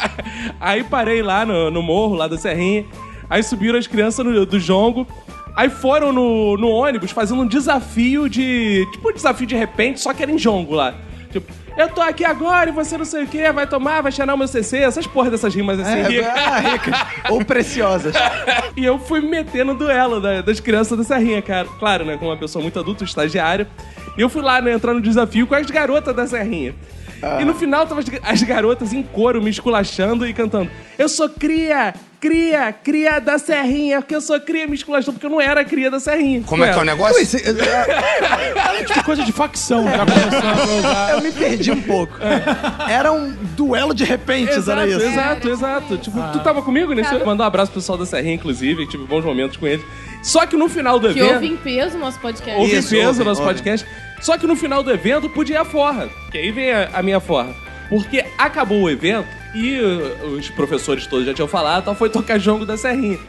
Aí parei lá no, no morro, lá da Serrinha. Aí subiram as crianças no- do jongo. Aí foram no, no ônibus fazendo um desafio de. Tipo um desafio de repente, só que era em jongo lá. Tipo, eu tô aqui agora e você não sei o que, vai tomar, vai cheirar o meu CC, essas porra dessas rimas assim. É, ah, ricas ou preciosas. E eu fui me meter no duelo da- das crianças da Serrinha, cara. Claro, né? Como uma pessoa muito adulta, um estagiário. E eu fui lá, né, entrar no desafio com as garotas da Serrinha. E no final, tava as, as garotas em coro me esculachando e cantando. Eu sou cria, cria, cria da Serrinha, porque eu sou cria me porque eu não era cria da Serrinha. Como é que é o negócio? Ui, cê- Tipo coisa de facção, já começando a usar. eu me perdi um pouco. Era um duelo de repentes, Exato, era isso. exato, exato. Tipo, tu tava comigo nesse. Mandar um abraço pro pessoal da Serrinha, inclusive, tive bons momentos com eles. Só que no final do Que evento. ouve em peso o nosso podcast. Houve Isso, peso ouve, no nosso ouve. podcast. Só que no final do evento podia ir a forra. Que aí vem a, a minha forra. Porque acabou o evento e os professores todos já tinham falado, então foi tocar jongo da Serrinha.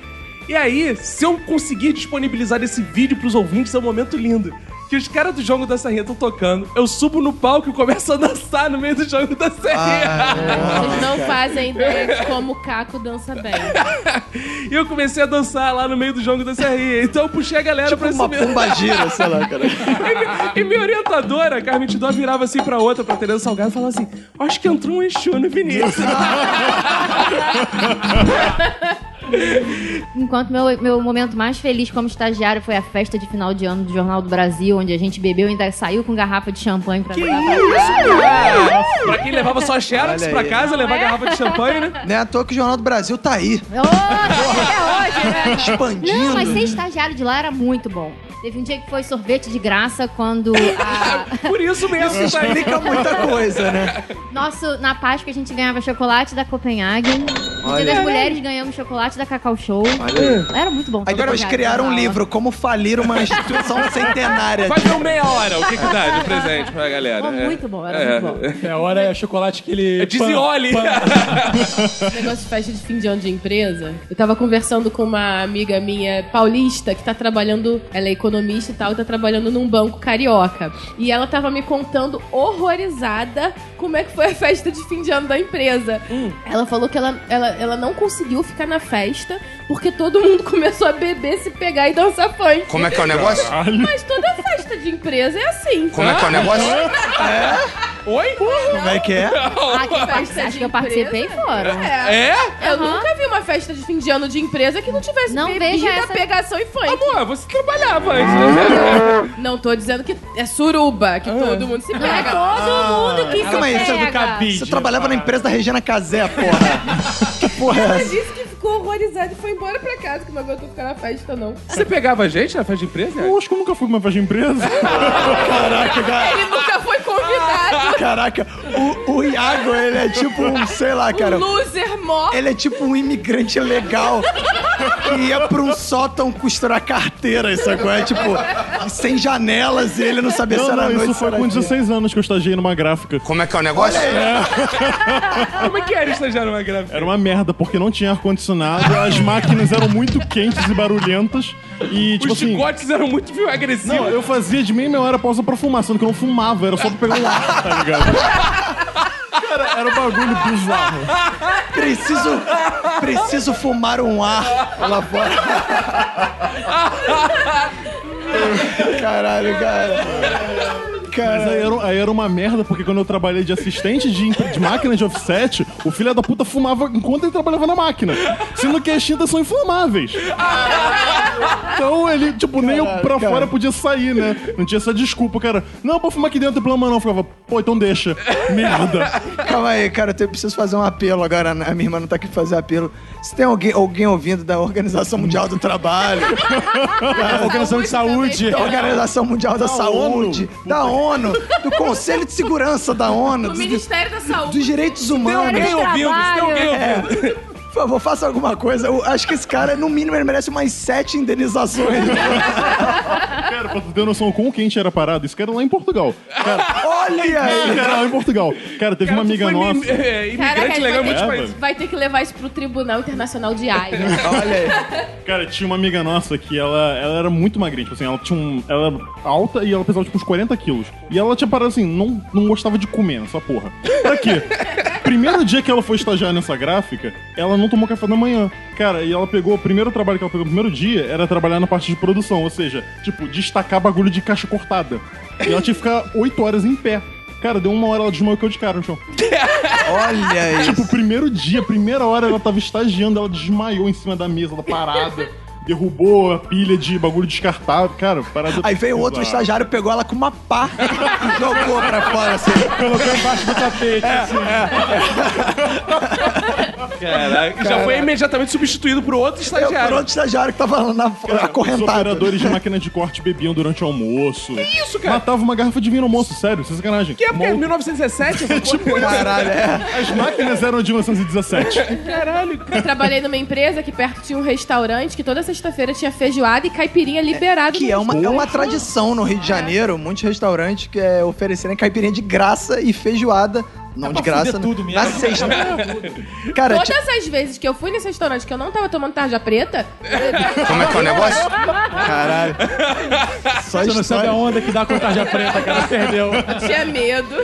E aí, se eu conseguir disponibilizar esse vídeo pros ouvintes, é um momento lindo. Que os caras do jogo da Serrinha estão tocando. Eu subo no palco e começo a dançar no meio do jogo da Serrinha. Vocês não fazem ideia de como o Caco dança bem. E eu comecei a dançar lá no meio do jogo da Serrinha. Então eu puxei a galera pra esse Uma pomba gira, sei lá, cara. E, e minha orientadora, a Carmen Tidó, virava assim pra outra, pra Tereza Salgado, e falava assim: Acho que entrou um Exu no Vinícius. Enquanto meu, meu momento mais feliz como estagiário foi a festa de final de ano do Jornal do Brasil, onde a gente bebeu e ainda saiu com garrafa de champanhe pra levar pra casa. pra quem levava só Xerox pra casa, levar é? garrafa de champanhe, né? Não é à toa que o Jornal do Brasil tá aí, Ô, até hoje, né? expandindo. Não, mas ser estagiário de lá era muito bom. Teve um dia que foi sorvete de graça quando a... Por isso mesmo, isso aí. Explica muita coisa, né? Nosso, na Páscoa a gente ganhava chocolate da Copenhagen. No Dia das. Mulheres ganhamos chocolate da Cacau Show. Era muito bom. Aí depois criaram um aula. livro, Como Falir uma Instituição Centenária. Vai ver um meia hora o que, que dá de presente pra galera. Pô, É. muito bom, era É. muito bom. É, a hora é chocolate que ele. É Dizioli. Negócio de festa de fim de ano de empresa. Eu tava conversando com uma amiga minha paulista que tá trabalhando, ela é economista e tal, e tá trabalhando num banco carioca. E ela tava me contando horrorizada como é que foi a festa de fim de ano da empresa. Ela falou que ela, ela, ela não conseguiu ficar na festa porque todo mundo começou a beber, se pegar e dançar funk. Como é que é o negócio? Mas toda festa de empresa é assim. Como é que é o negócio? Oi? Como é que é? Ah, que Festa acho que eu participei foram. É. É? Eu Aham. nunca vi uma festa de fim de ano de empresa que não tivesse Não bebida, essa- pegação e funk. Amor, você trabalhava antes, né? Não tô dizendo que é suruba, que todo mundo se Não é pega. todo mundo que Calma aí, se isso é do pega. Você trabalhava na empresa da Regina Casé, porra. que porra é Ela essa? disse que ficou horrorizada e foi embora pra casa, que não aguentou ficar na festa, não. Você pegava gente na festa de empresa? Eu acho que eu nunca fui pra uma festa de empresa. Caraca, cara. Ele nunca foi convidado. Caraca, o, o Iago, ele é tipo um, sei lá, cara. Um loser mó. Ele é tipo um imigrante legal que ia pra um sótão costurar carteira, sacou? É tipo, sem janelas e ele não sabia se Não, era não, noite isso se foi com dia. 16 anos que eu estagiei numa gráfica. Como é que é o negócio? Como é que era estagiar numa gráfica? Era uma merda, porque não tinha ar-condicionado, as máquinas eram muito quentes e barulhentas. E, tipo Os assim. chicotes eram muito viu, agressivos. Não, eu fazia de meia meia hora pausa pra fumar, sendo que eu não fumava, era só pra pegar um ar, tá ligado? Cara, era um bagulho bizarro. Preciso, preciso fumar um ar lá fora. Caralho, cara. Mas aí Cara, era, aí era uma merda, porque quando eu trabalhei de assistente de, de máquina de offset, o filho da puta fumava enquanto ele trabalhava na máquina. Sendo que as tintas são inflamáveis. Então ele, tipo, nem eu pra cara. fora podia sair, né? Não tinha essa desculpa, cara. Não, pra fumar aqui dentro tem problema não. Eu ficava, pô, então deixa. Merda. calma aí, cara. Eu preciso fazer um apelo agora. A minha irmã não tá aqui pra fazer apelo. Se tem alguém, alguém ouvindo da Organização Mundial do Trabalho, A Organização de Saúde. da Organização Mundial da, Saúde, da ONU, do Conselho de Segurança da ONU, O dos, Ministério da Saúde. dos direitos Tem humanos. alguém ouvindo? Se tem alguém É. Por favor, faça alguma coisa. Eu acho que esse cara, no mínimo, ele merece umas sete indenizações. Cara, pra tu ter noção quão quente era a parada, isso que era lá em Portugal. Cara, Olha aí! Não, em Portugal. Cara, teve uma amiga nossa. mi- é, imigrante Caraca, legal em vai, muitos ter países. que, vai ter que levar isso pro Tribunal Internacional de Haia. Olha aí. Cara, tinha uma amiga nossa que ela, ela era muito magrinha. Tipo assim, ela tinha um. Ela era alta e ela pesava tipo uns 40 quilos. E ela tinha parado assim, não, não gostava de comer nessa porra. Pra quê? Primeiro dia que ela foi estagiar nessa gráfica, ela não tomou café da manhã. Cara, e ela pegou, o primeiro trabalho que ela pegou no primeiro dia era trabalhar na parte de produção, ou seja, tipo, destacar bagulho de caixa cortada. E ela tinha que ficar 8 horas em pé. Cara, deu uma hora ela desmaiou que eu de cara no chão. Olha aí. Tipo, primeiro dia, primeira hora ela tava estagiando, ela desmaiou em cima da mesa, da parada. Derrubou a pilha de bagulho descartável. Cara, parada. Aí veio outro estagiário, pegou ela com uma pá e jogou pra fora, assim. Colocou embaixo do tapete, assim. Caraca, já foi imediatamente substituído por outro Eu, estagiário. por outro estagiário que tava na, Cara, Os acorrentado. operadores de máquina de corte bebiam durante o almoço. Que isso, cara? Matava uma garrafa de vinho no almoço, sério, sem sacanagem. Que época é? Uma- 1917? Essa Tipo? Caralho, é. As máquinas eram de 1917. Caralho. Eu trabalhei numa empresa que perto tinha um restaurante que toda sexta-feira tinha feijoada e caipirinha liberado. Que no é uma, é uma tradição no Rio de Janeiro, muitos restaurantes que é oferecerem caipirinha de graça e feijoada. Não de pra graça, fuder tudo na mesmo. sexta. Cara, Todas as vezes que eu fui nesse restaurante que eu não tava tomando tarja preta, Como é que é o negócio? caralho. Só Você não sabe história. a onda que dá com tarja preta, cara. Perdeu. eu tinha medo.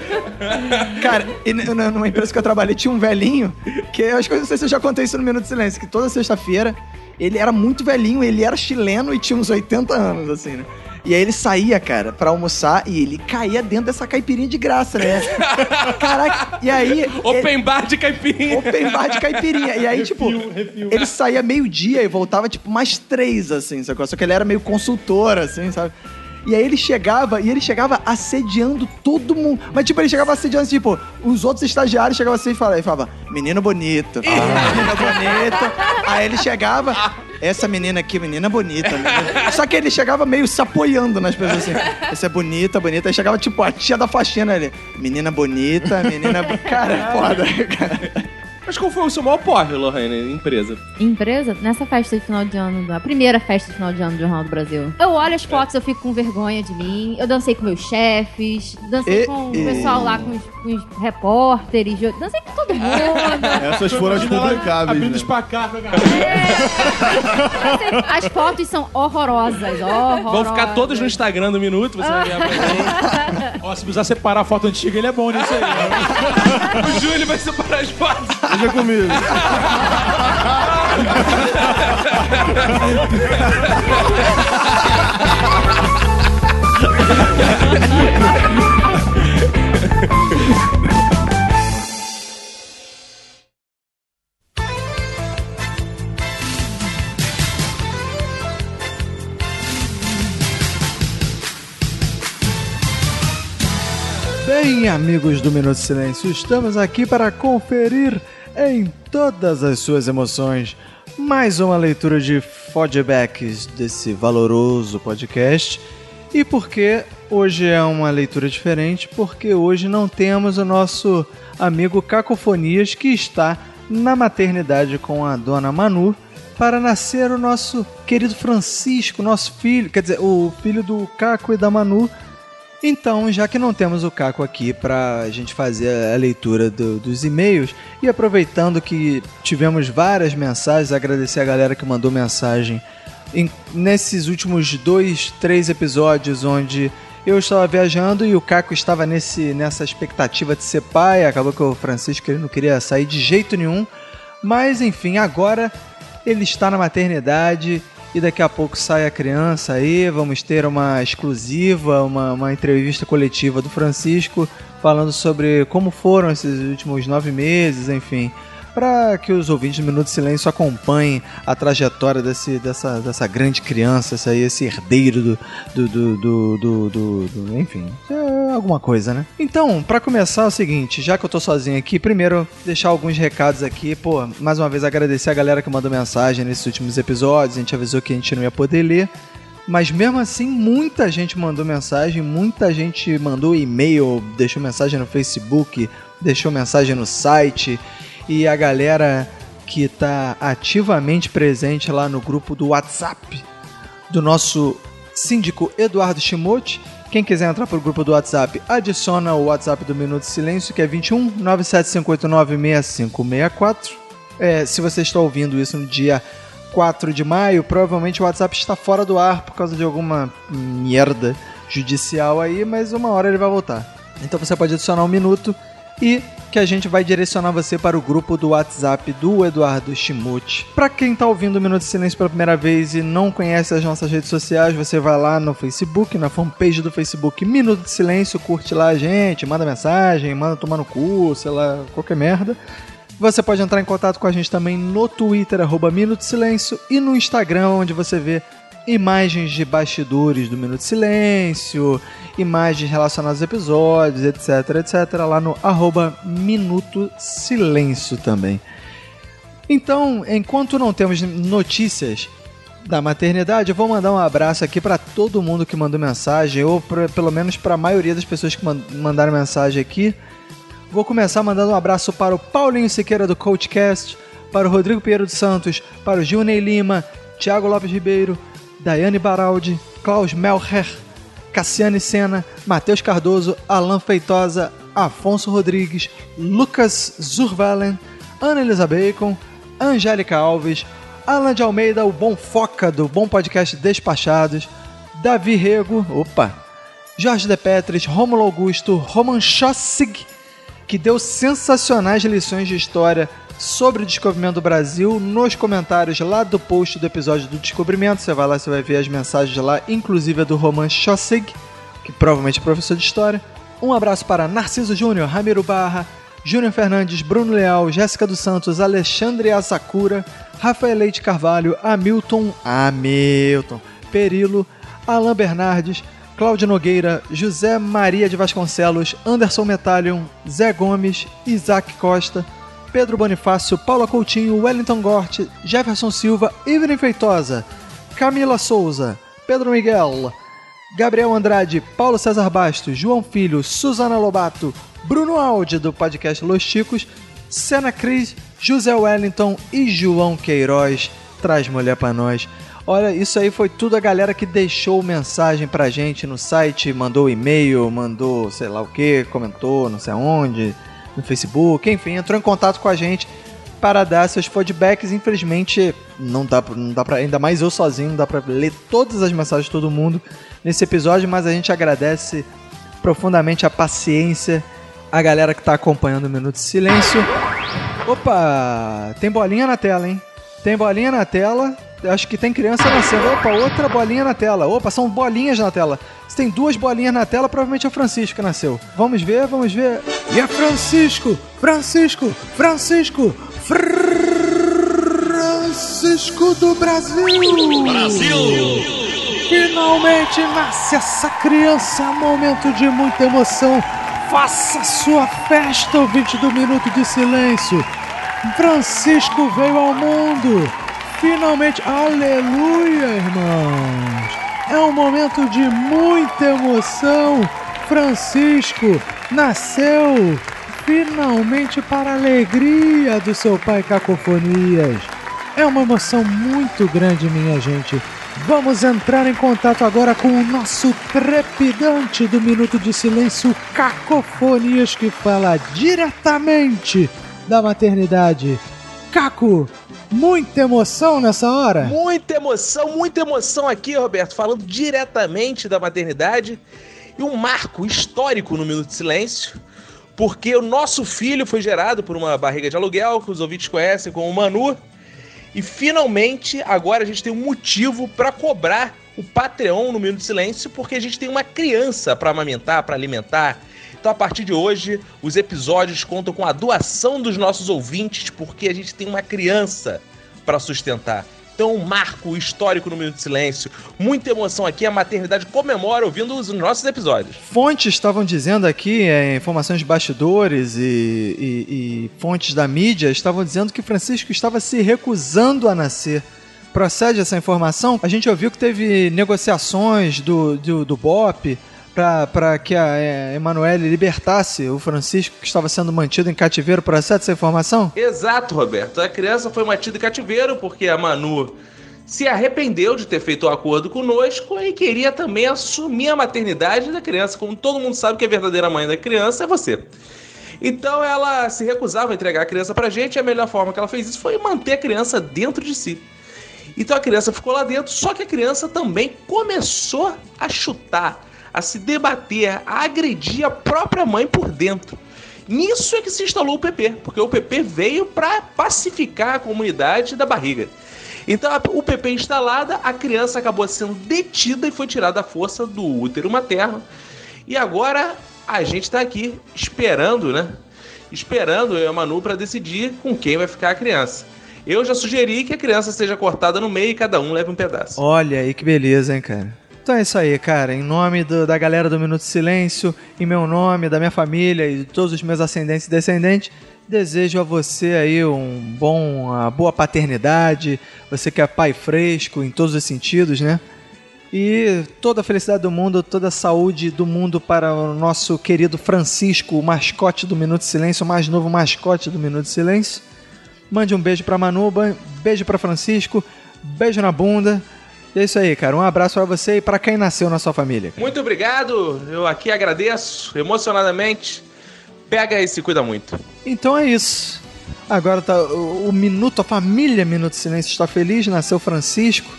Cara, e numa empresa que eu trabalhei tinha um velhinho, que eu acho que eu não sei se eu já contei isso no Minuto de Silêncio, que toda sexta-feira ele era muito velhinho, ele era chileno e tinha uns 80 anos, assim, né? E aí ele saía, cara, pra almoçar e ele caía dentro dessa caipirinha de graça, né? Caraca, e aí. ele- Open bar de caipirinha. Open bar de caipirinha. E aí, tipo, refil. ele saía meio-dia e voltava, tipo, mais três, assim, sacou? Só que ele era meio consultor, assim, sabe? E aí ele chegava, e ele chegava assediando todo mundo. Mas, tipo, ele chegava assediando, assim, tipo, os outros estagiários chegavam assim e falavam, ele falava, menino bonito, menina bonita. Aí ele chegava, essa menina aqui, menina bonita. menina. Só que ele chegava meio se apoiando nas pessoas, assim. Essa é bonita, bonita. Aí chegava, tipo, a tia da faxina ali, menina bonita, menina... Cara, é foda, cara. Mas qual foi o seu maior porre, Lorraine, empresa? Empresa, nessa festa de final de ano, da primeira festa de final de ano do Jornal do Brasil. Eu olho as fotos, eu fico com vergonha de mim. Eu dancei com meus chefes, dancei E- com e- o pessoal lá, com os, com os repórteres, eu dancei com todo mundo. Essas foram as publicáveis, Abrindo né? espacar com a Dancei- As fotos são horrorosas, horrorosas. Vão ficar todas no Instagram do Minuto, você vai ver pra gente. Ó, se precisar separar a foto antiga, ele é bom nisso aí. O Júlio vai separar as fotos. Deixa comigo. Bem, amigos do Minuto Silêncio, estamos aqui para conferir em todas as suas emoções mais uma leitura de feedbacks desse valoroso podcast. E por que hoje é uma leitura diferente? Porque hoje não temos o nosso amigo Cacofonias que está na maternidade com a dona Manu para nascer o nosso querido Francisco, nosso filho, quer dizer, o filho do Caco e da Manu. Então, já que não temos o Caco aqui para a gente fazer a leitura do- dos e-mails, e aproveitando que tivemos várias mensagens, agradecer a galera que mandou mensagem em- nesses últimos dois, três episódios onde eu estava viajando e o Caco estava nesse, nessa expectativa de ser pai, acabou que o Francisco ele não queria sair de jeito nenhum, mas enfim, agora ele está na maternidade e daqui a pouco sai a criança aí. Vamos ter uma exclusiva, uma, uma entrevista coletiva do Francisco falando sobre como foram esses últimos nove meses, enfim. Para que os ouvintes do Minuto de Silêncio acompanhem a trajetória desse, dessa, dessa grande criança, esse, aí, esse herdeiro do, do, do, do, do, do- do- Enfim, é alguma coisa, né? Então, para começar, é o seguinte: já que eu tô sozinho aqui, primeiro deixar alguns recados aqui. Pô, mais uma vez agradecer a galera que mandou mensagem nesses últimos episódios. A gente avisou que a gente não ia poder ler. Mas mesmo assim, muita gente mandou mensagem, muita gente mandou e-mail, deixou mensagem no Facebook, deixou mensagem no site. E a galera que tá ativamente presente lá no grupo do WhatsApp do nosso síndico Eduardo Shimote Quem quiser entrar pro grupo do WhatsApp, adiciona o WhatsApp do Minuto Silêncio, que é 21 97589 6564. É, se você está ouvindo isso no dia 4 de maio, provavelmente o WhatsApp está fora do ar por causa de alguma merda judicial aí, mas uma hora ele vai voltar. Então você pode adicionar um minuto e que a gente vai direcionar você para o grupo do WhatsApp do Eduardo Chimuti. Para quem tá ouvindo o Minuto de Silêncio pela primeira vez e não conhece as nossas redes sociais, você vai lá no Facebook, na fanpage do Facebook Minuto de Silêncio, curte lá a gente, manda mensagem, manda tomar no cu, sei lá, qualquer merda. Você pode entrar em contato com a gente também no Twitter, arroba Minuto Silêncio, e no Instagram, onde você vê imagens de bastidores do Minuto de Silêncio, imagens relacionadas aos episódios, etc, etc, lá no arroba Minuto Silêncio também. Então, enquanto não temos notícias da maternidade, eu vou mandar um abraço aqui para todo mundo que mandou mensagem, ou pra, pelo menos para a maioria das pessoas que mandaram mensagem aqui. Vou começar mandando um abraço para o Paulinho Siqueira do Coachcast, para o Rodrigo Pinheiro dos Santos, para o Gilney Lima, Thiago Lopes Ribeiro, Daiane Baraldi, Klaus Melcher, Cassiane Sena, Matheus Cardoso, Alan Feitosa, Afonso Rodrigues, Lucas Zurvalen, Ana Elisa Bacon, Angélica Alves, Alan de Almeida, o Bom Foca do Bom Podcast Despachados, Davi Rego, opa, Jorge De Petris, Romulo Augusto, Roman Schossig, que deu sensacionais lições de história sobre o descobrimento do Brasil nos comentários lá do post do episódio do Descobrimento. Você vai lá, você vai ver as mensagens lá, inclusive a do Roman Schossig, que provavelmente é professor de história. Um abraço para Narciso Júnior, Ramiro Barra, Júnior Fernandes, Bruno Leal, Jéssica dos Santos, Alexandre Asakura, Rafael Leite Carvalho, Hamilton, Hamilton, Perilo, Alain Bernardes, Cláudio Nogueira, José Maria de Vasconcelos, Anderson Metallion, Zé Gomes, Isaac Costa, Pedro Bonifácio, Paula Coutinho, Wellington Gort, Jefferson Silva, Ivan Feitosa, Camila Souza, Pedro Miguel, Gabriel Andrade, Paulo César Bastos, João Filho, Suzana Lobato, Bruno Aldi do podcast Los Chicos, Sena Cris, José Wellington e João Queiroz. Traz mulher pra nós. Olha, isso aí foi tudo a galera que deixou mensagem pra gente no site, mandou e-mail, mandou sei lá o que, comentou não sei aonde, no Facebook, enfim, entrou em contato com a gente para dar seus feedbacks. Infelizmente, não dá, não dá pra, ainda mais eu sozinho, não dá pra ler todas as mensagens de todo mundo nesse episódio, mas a gente agradece profundamente a paciência, a galera que tá acompanhando o Minuto de Silêncio. Opa, tem bolinha na tela, hein? Tem bolinha na tela. Acho que tem criança nascendo. Opa, outra bolinha na tela. Opa, são bolinhas na tela. Se tem duas bolinhas na tela, provavelmente é o Francisco que nasceu. Vamos ver, vamos ver. E é Francisco! Francisco! Francisco! Francisco do Brasil! Brasil! Finalmente nasce essa criança, momento de muita emoção. Faça sua festa, ouvinte do Minuto de Silêncio. Francisco veio ao mundo. Finalmente, aleluia, irmãos. É um momento de muita emoção. Francisco nasceu finalmente para a alegria do seu pai Cacofonias. É uma emoção muito grande, minha gente. Vamos entrar em contato agora com o nosso trepidante do Minuto de Silêncio Cacofonias, que fala diretamente da maternidade. Caco, muita emoção nessa hora? Muita emoção, muita emoção aqui, Roberto, falando diretamente da maternidade. E um marco histórico no Minuto de Silêncio, porque o nosso filho foi gerado por uma barriga de aluguel, que os ouvintes conhecem como Manu, e finalmente agora a gente tem um motivo para cobrar o Patreon no Minuto de Silêncio, porque a gente tem uma criança para amamentar, para alimentar, então, a partir de hoje, os episódios contam com a doação dos nossos ouvintes, porque a gente tem uma criança para sustentar. Então, um marco histórico no Minuto de Silêncio. Muita emoção aqui. A maternidade comemora ouvindo os nossos episódios. Fontes estavam dizendo aqui, é, informações de bastidores e, e, e fontes da mídia estavam dizendo que Francisco estava se recusando a nascer procede essa informação? A gente ouviu que teve negociações do, do, do BOP para que a é, Emanuele libertasse o Francisco que estava sendo mantido em cativeiro. Procede essa informação? Exato, Roberto. A criança foi mantida em cativeiro porque a Manu se arrependeu de ter feito o acordo conosco e queria também assumir a maternidade da criança. Como todo mundo sabe que a verdadeira mãe da criança é você. Então ela se recusava a entregar a criança pra gente e a melhor forma que ela fez isso foi manter a criança dentro de si. Então a criança ficou lá dentro, só que a criança também começou a chutar, a se debater, a agredir a própria mãe por dentro. Nisso é que se instalou o PP, porque o PP veio para pacificar a comunidade da barriga. Então, o PP instalada, a criança acabou sendo detida e foi tirada à força do útero materno. E agora a gente está aqui esperando, né? Esperando eu e a Manu para decidir com quem vai ficar a criança. Eu já sugeri que a criança seja cortada no meio e cada um leve um pedaço. Olha aí que beleza, hein, cara. Então é isso aí, cara. Em nome do- da galera do Minuto Silêncio, em meu nome, da minha família e de todos os meus ascendentes e descendentes, desejo a você aí um bom, uma boa paternidade. Você que é pai fresco em todos os sentidos, né? E toda a felicidade do mundo, toda a saúde do mundo para o nosso querido Francisco, o mascote do Minuto Silêncio, o mais novo mascote do Minuto Silêncio. Mande um beijo pra Manu, beijo pra Francisco, beijo na bunda. E é isso aí, cara. Um abraço pra você e pra quem nasceu na sua família. Muito obrigado, eu aqui agradeço emocionadamente. Pega e se cuida muito. Então é isso. Agora tá o, o Minuto, a família Minuto Silêncio está feliz. Nasceu Francisco,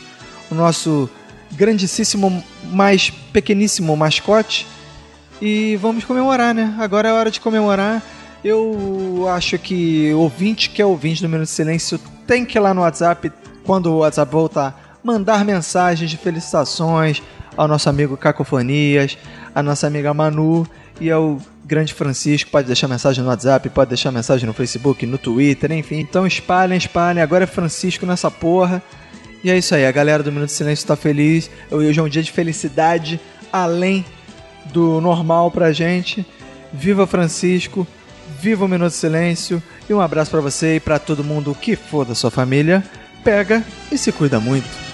o nosso grandíssimo, mais pequeníssimo mascote. E vamos comemorar, né? Agora é hora de comemorar. Eu acho que ouvinte que é ouvinte do Minuto Silêncio tem que ir lá no WhatsApp, quando o WhatsApp voltar, mandar mensagens de felicitações ao nosso amigo Cacofonias, à nossa amiga Manu e ao grande Francisco. Pode deixar mensagem no WhatsApp, pode deixar mensagem no Facebook, no Twitter, enfim. Então espalhem, espalhem. Agora é Francisco nessa porra. E é isso aí, a galera do Minuto de Silêncio tá feliz. Hoje é um dia de felicidade além do normal pra gente. Viva Francisco, viva o Minuto de Silêncio e um abraço pra você e pra todo mundo que for da sua família. Pega e se cuida muito.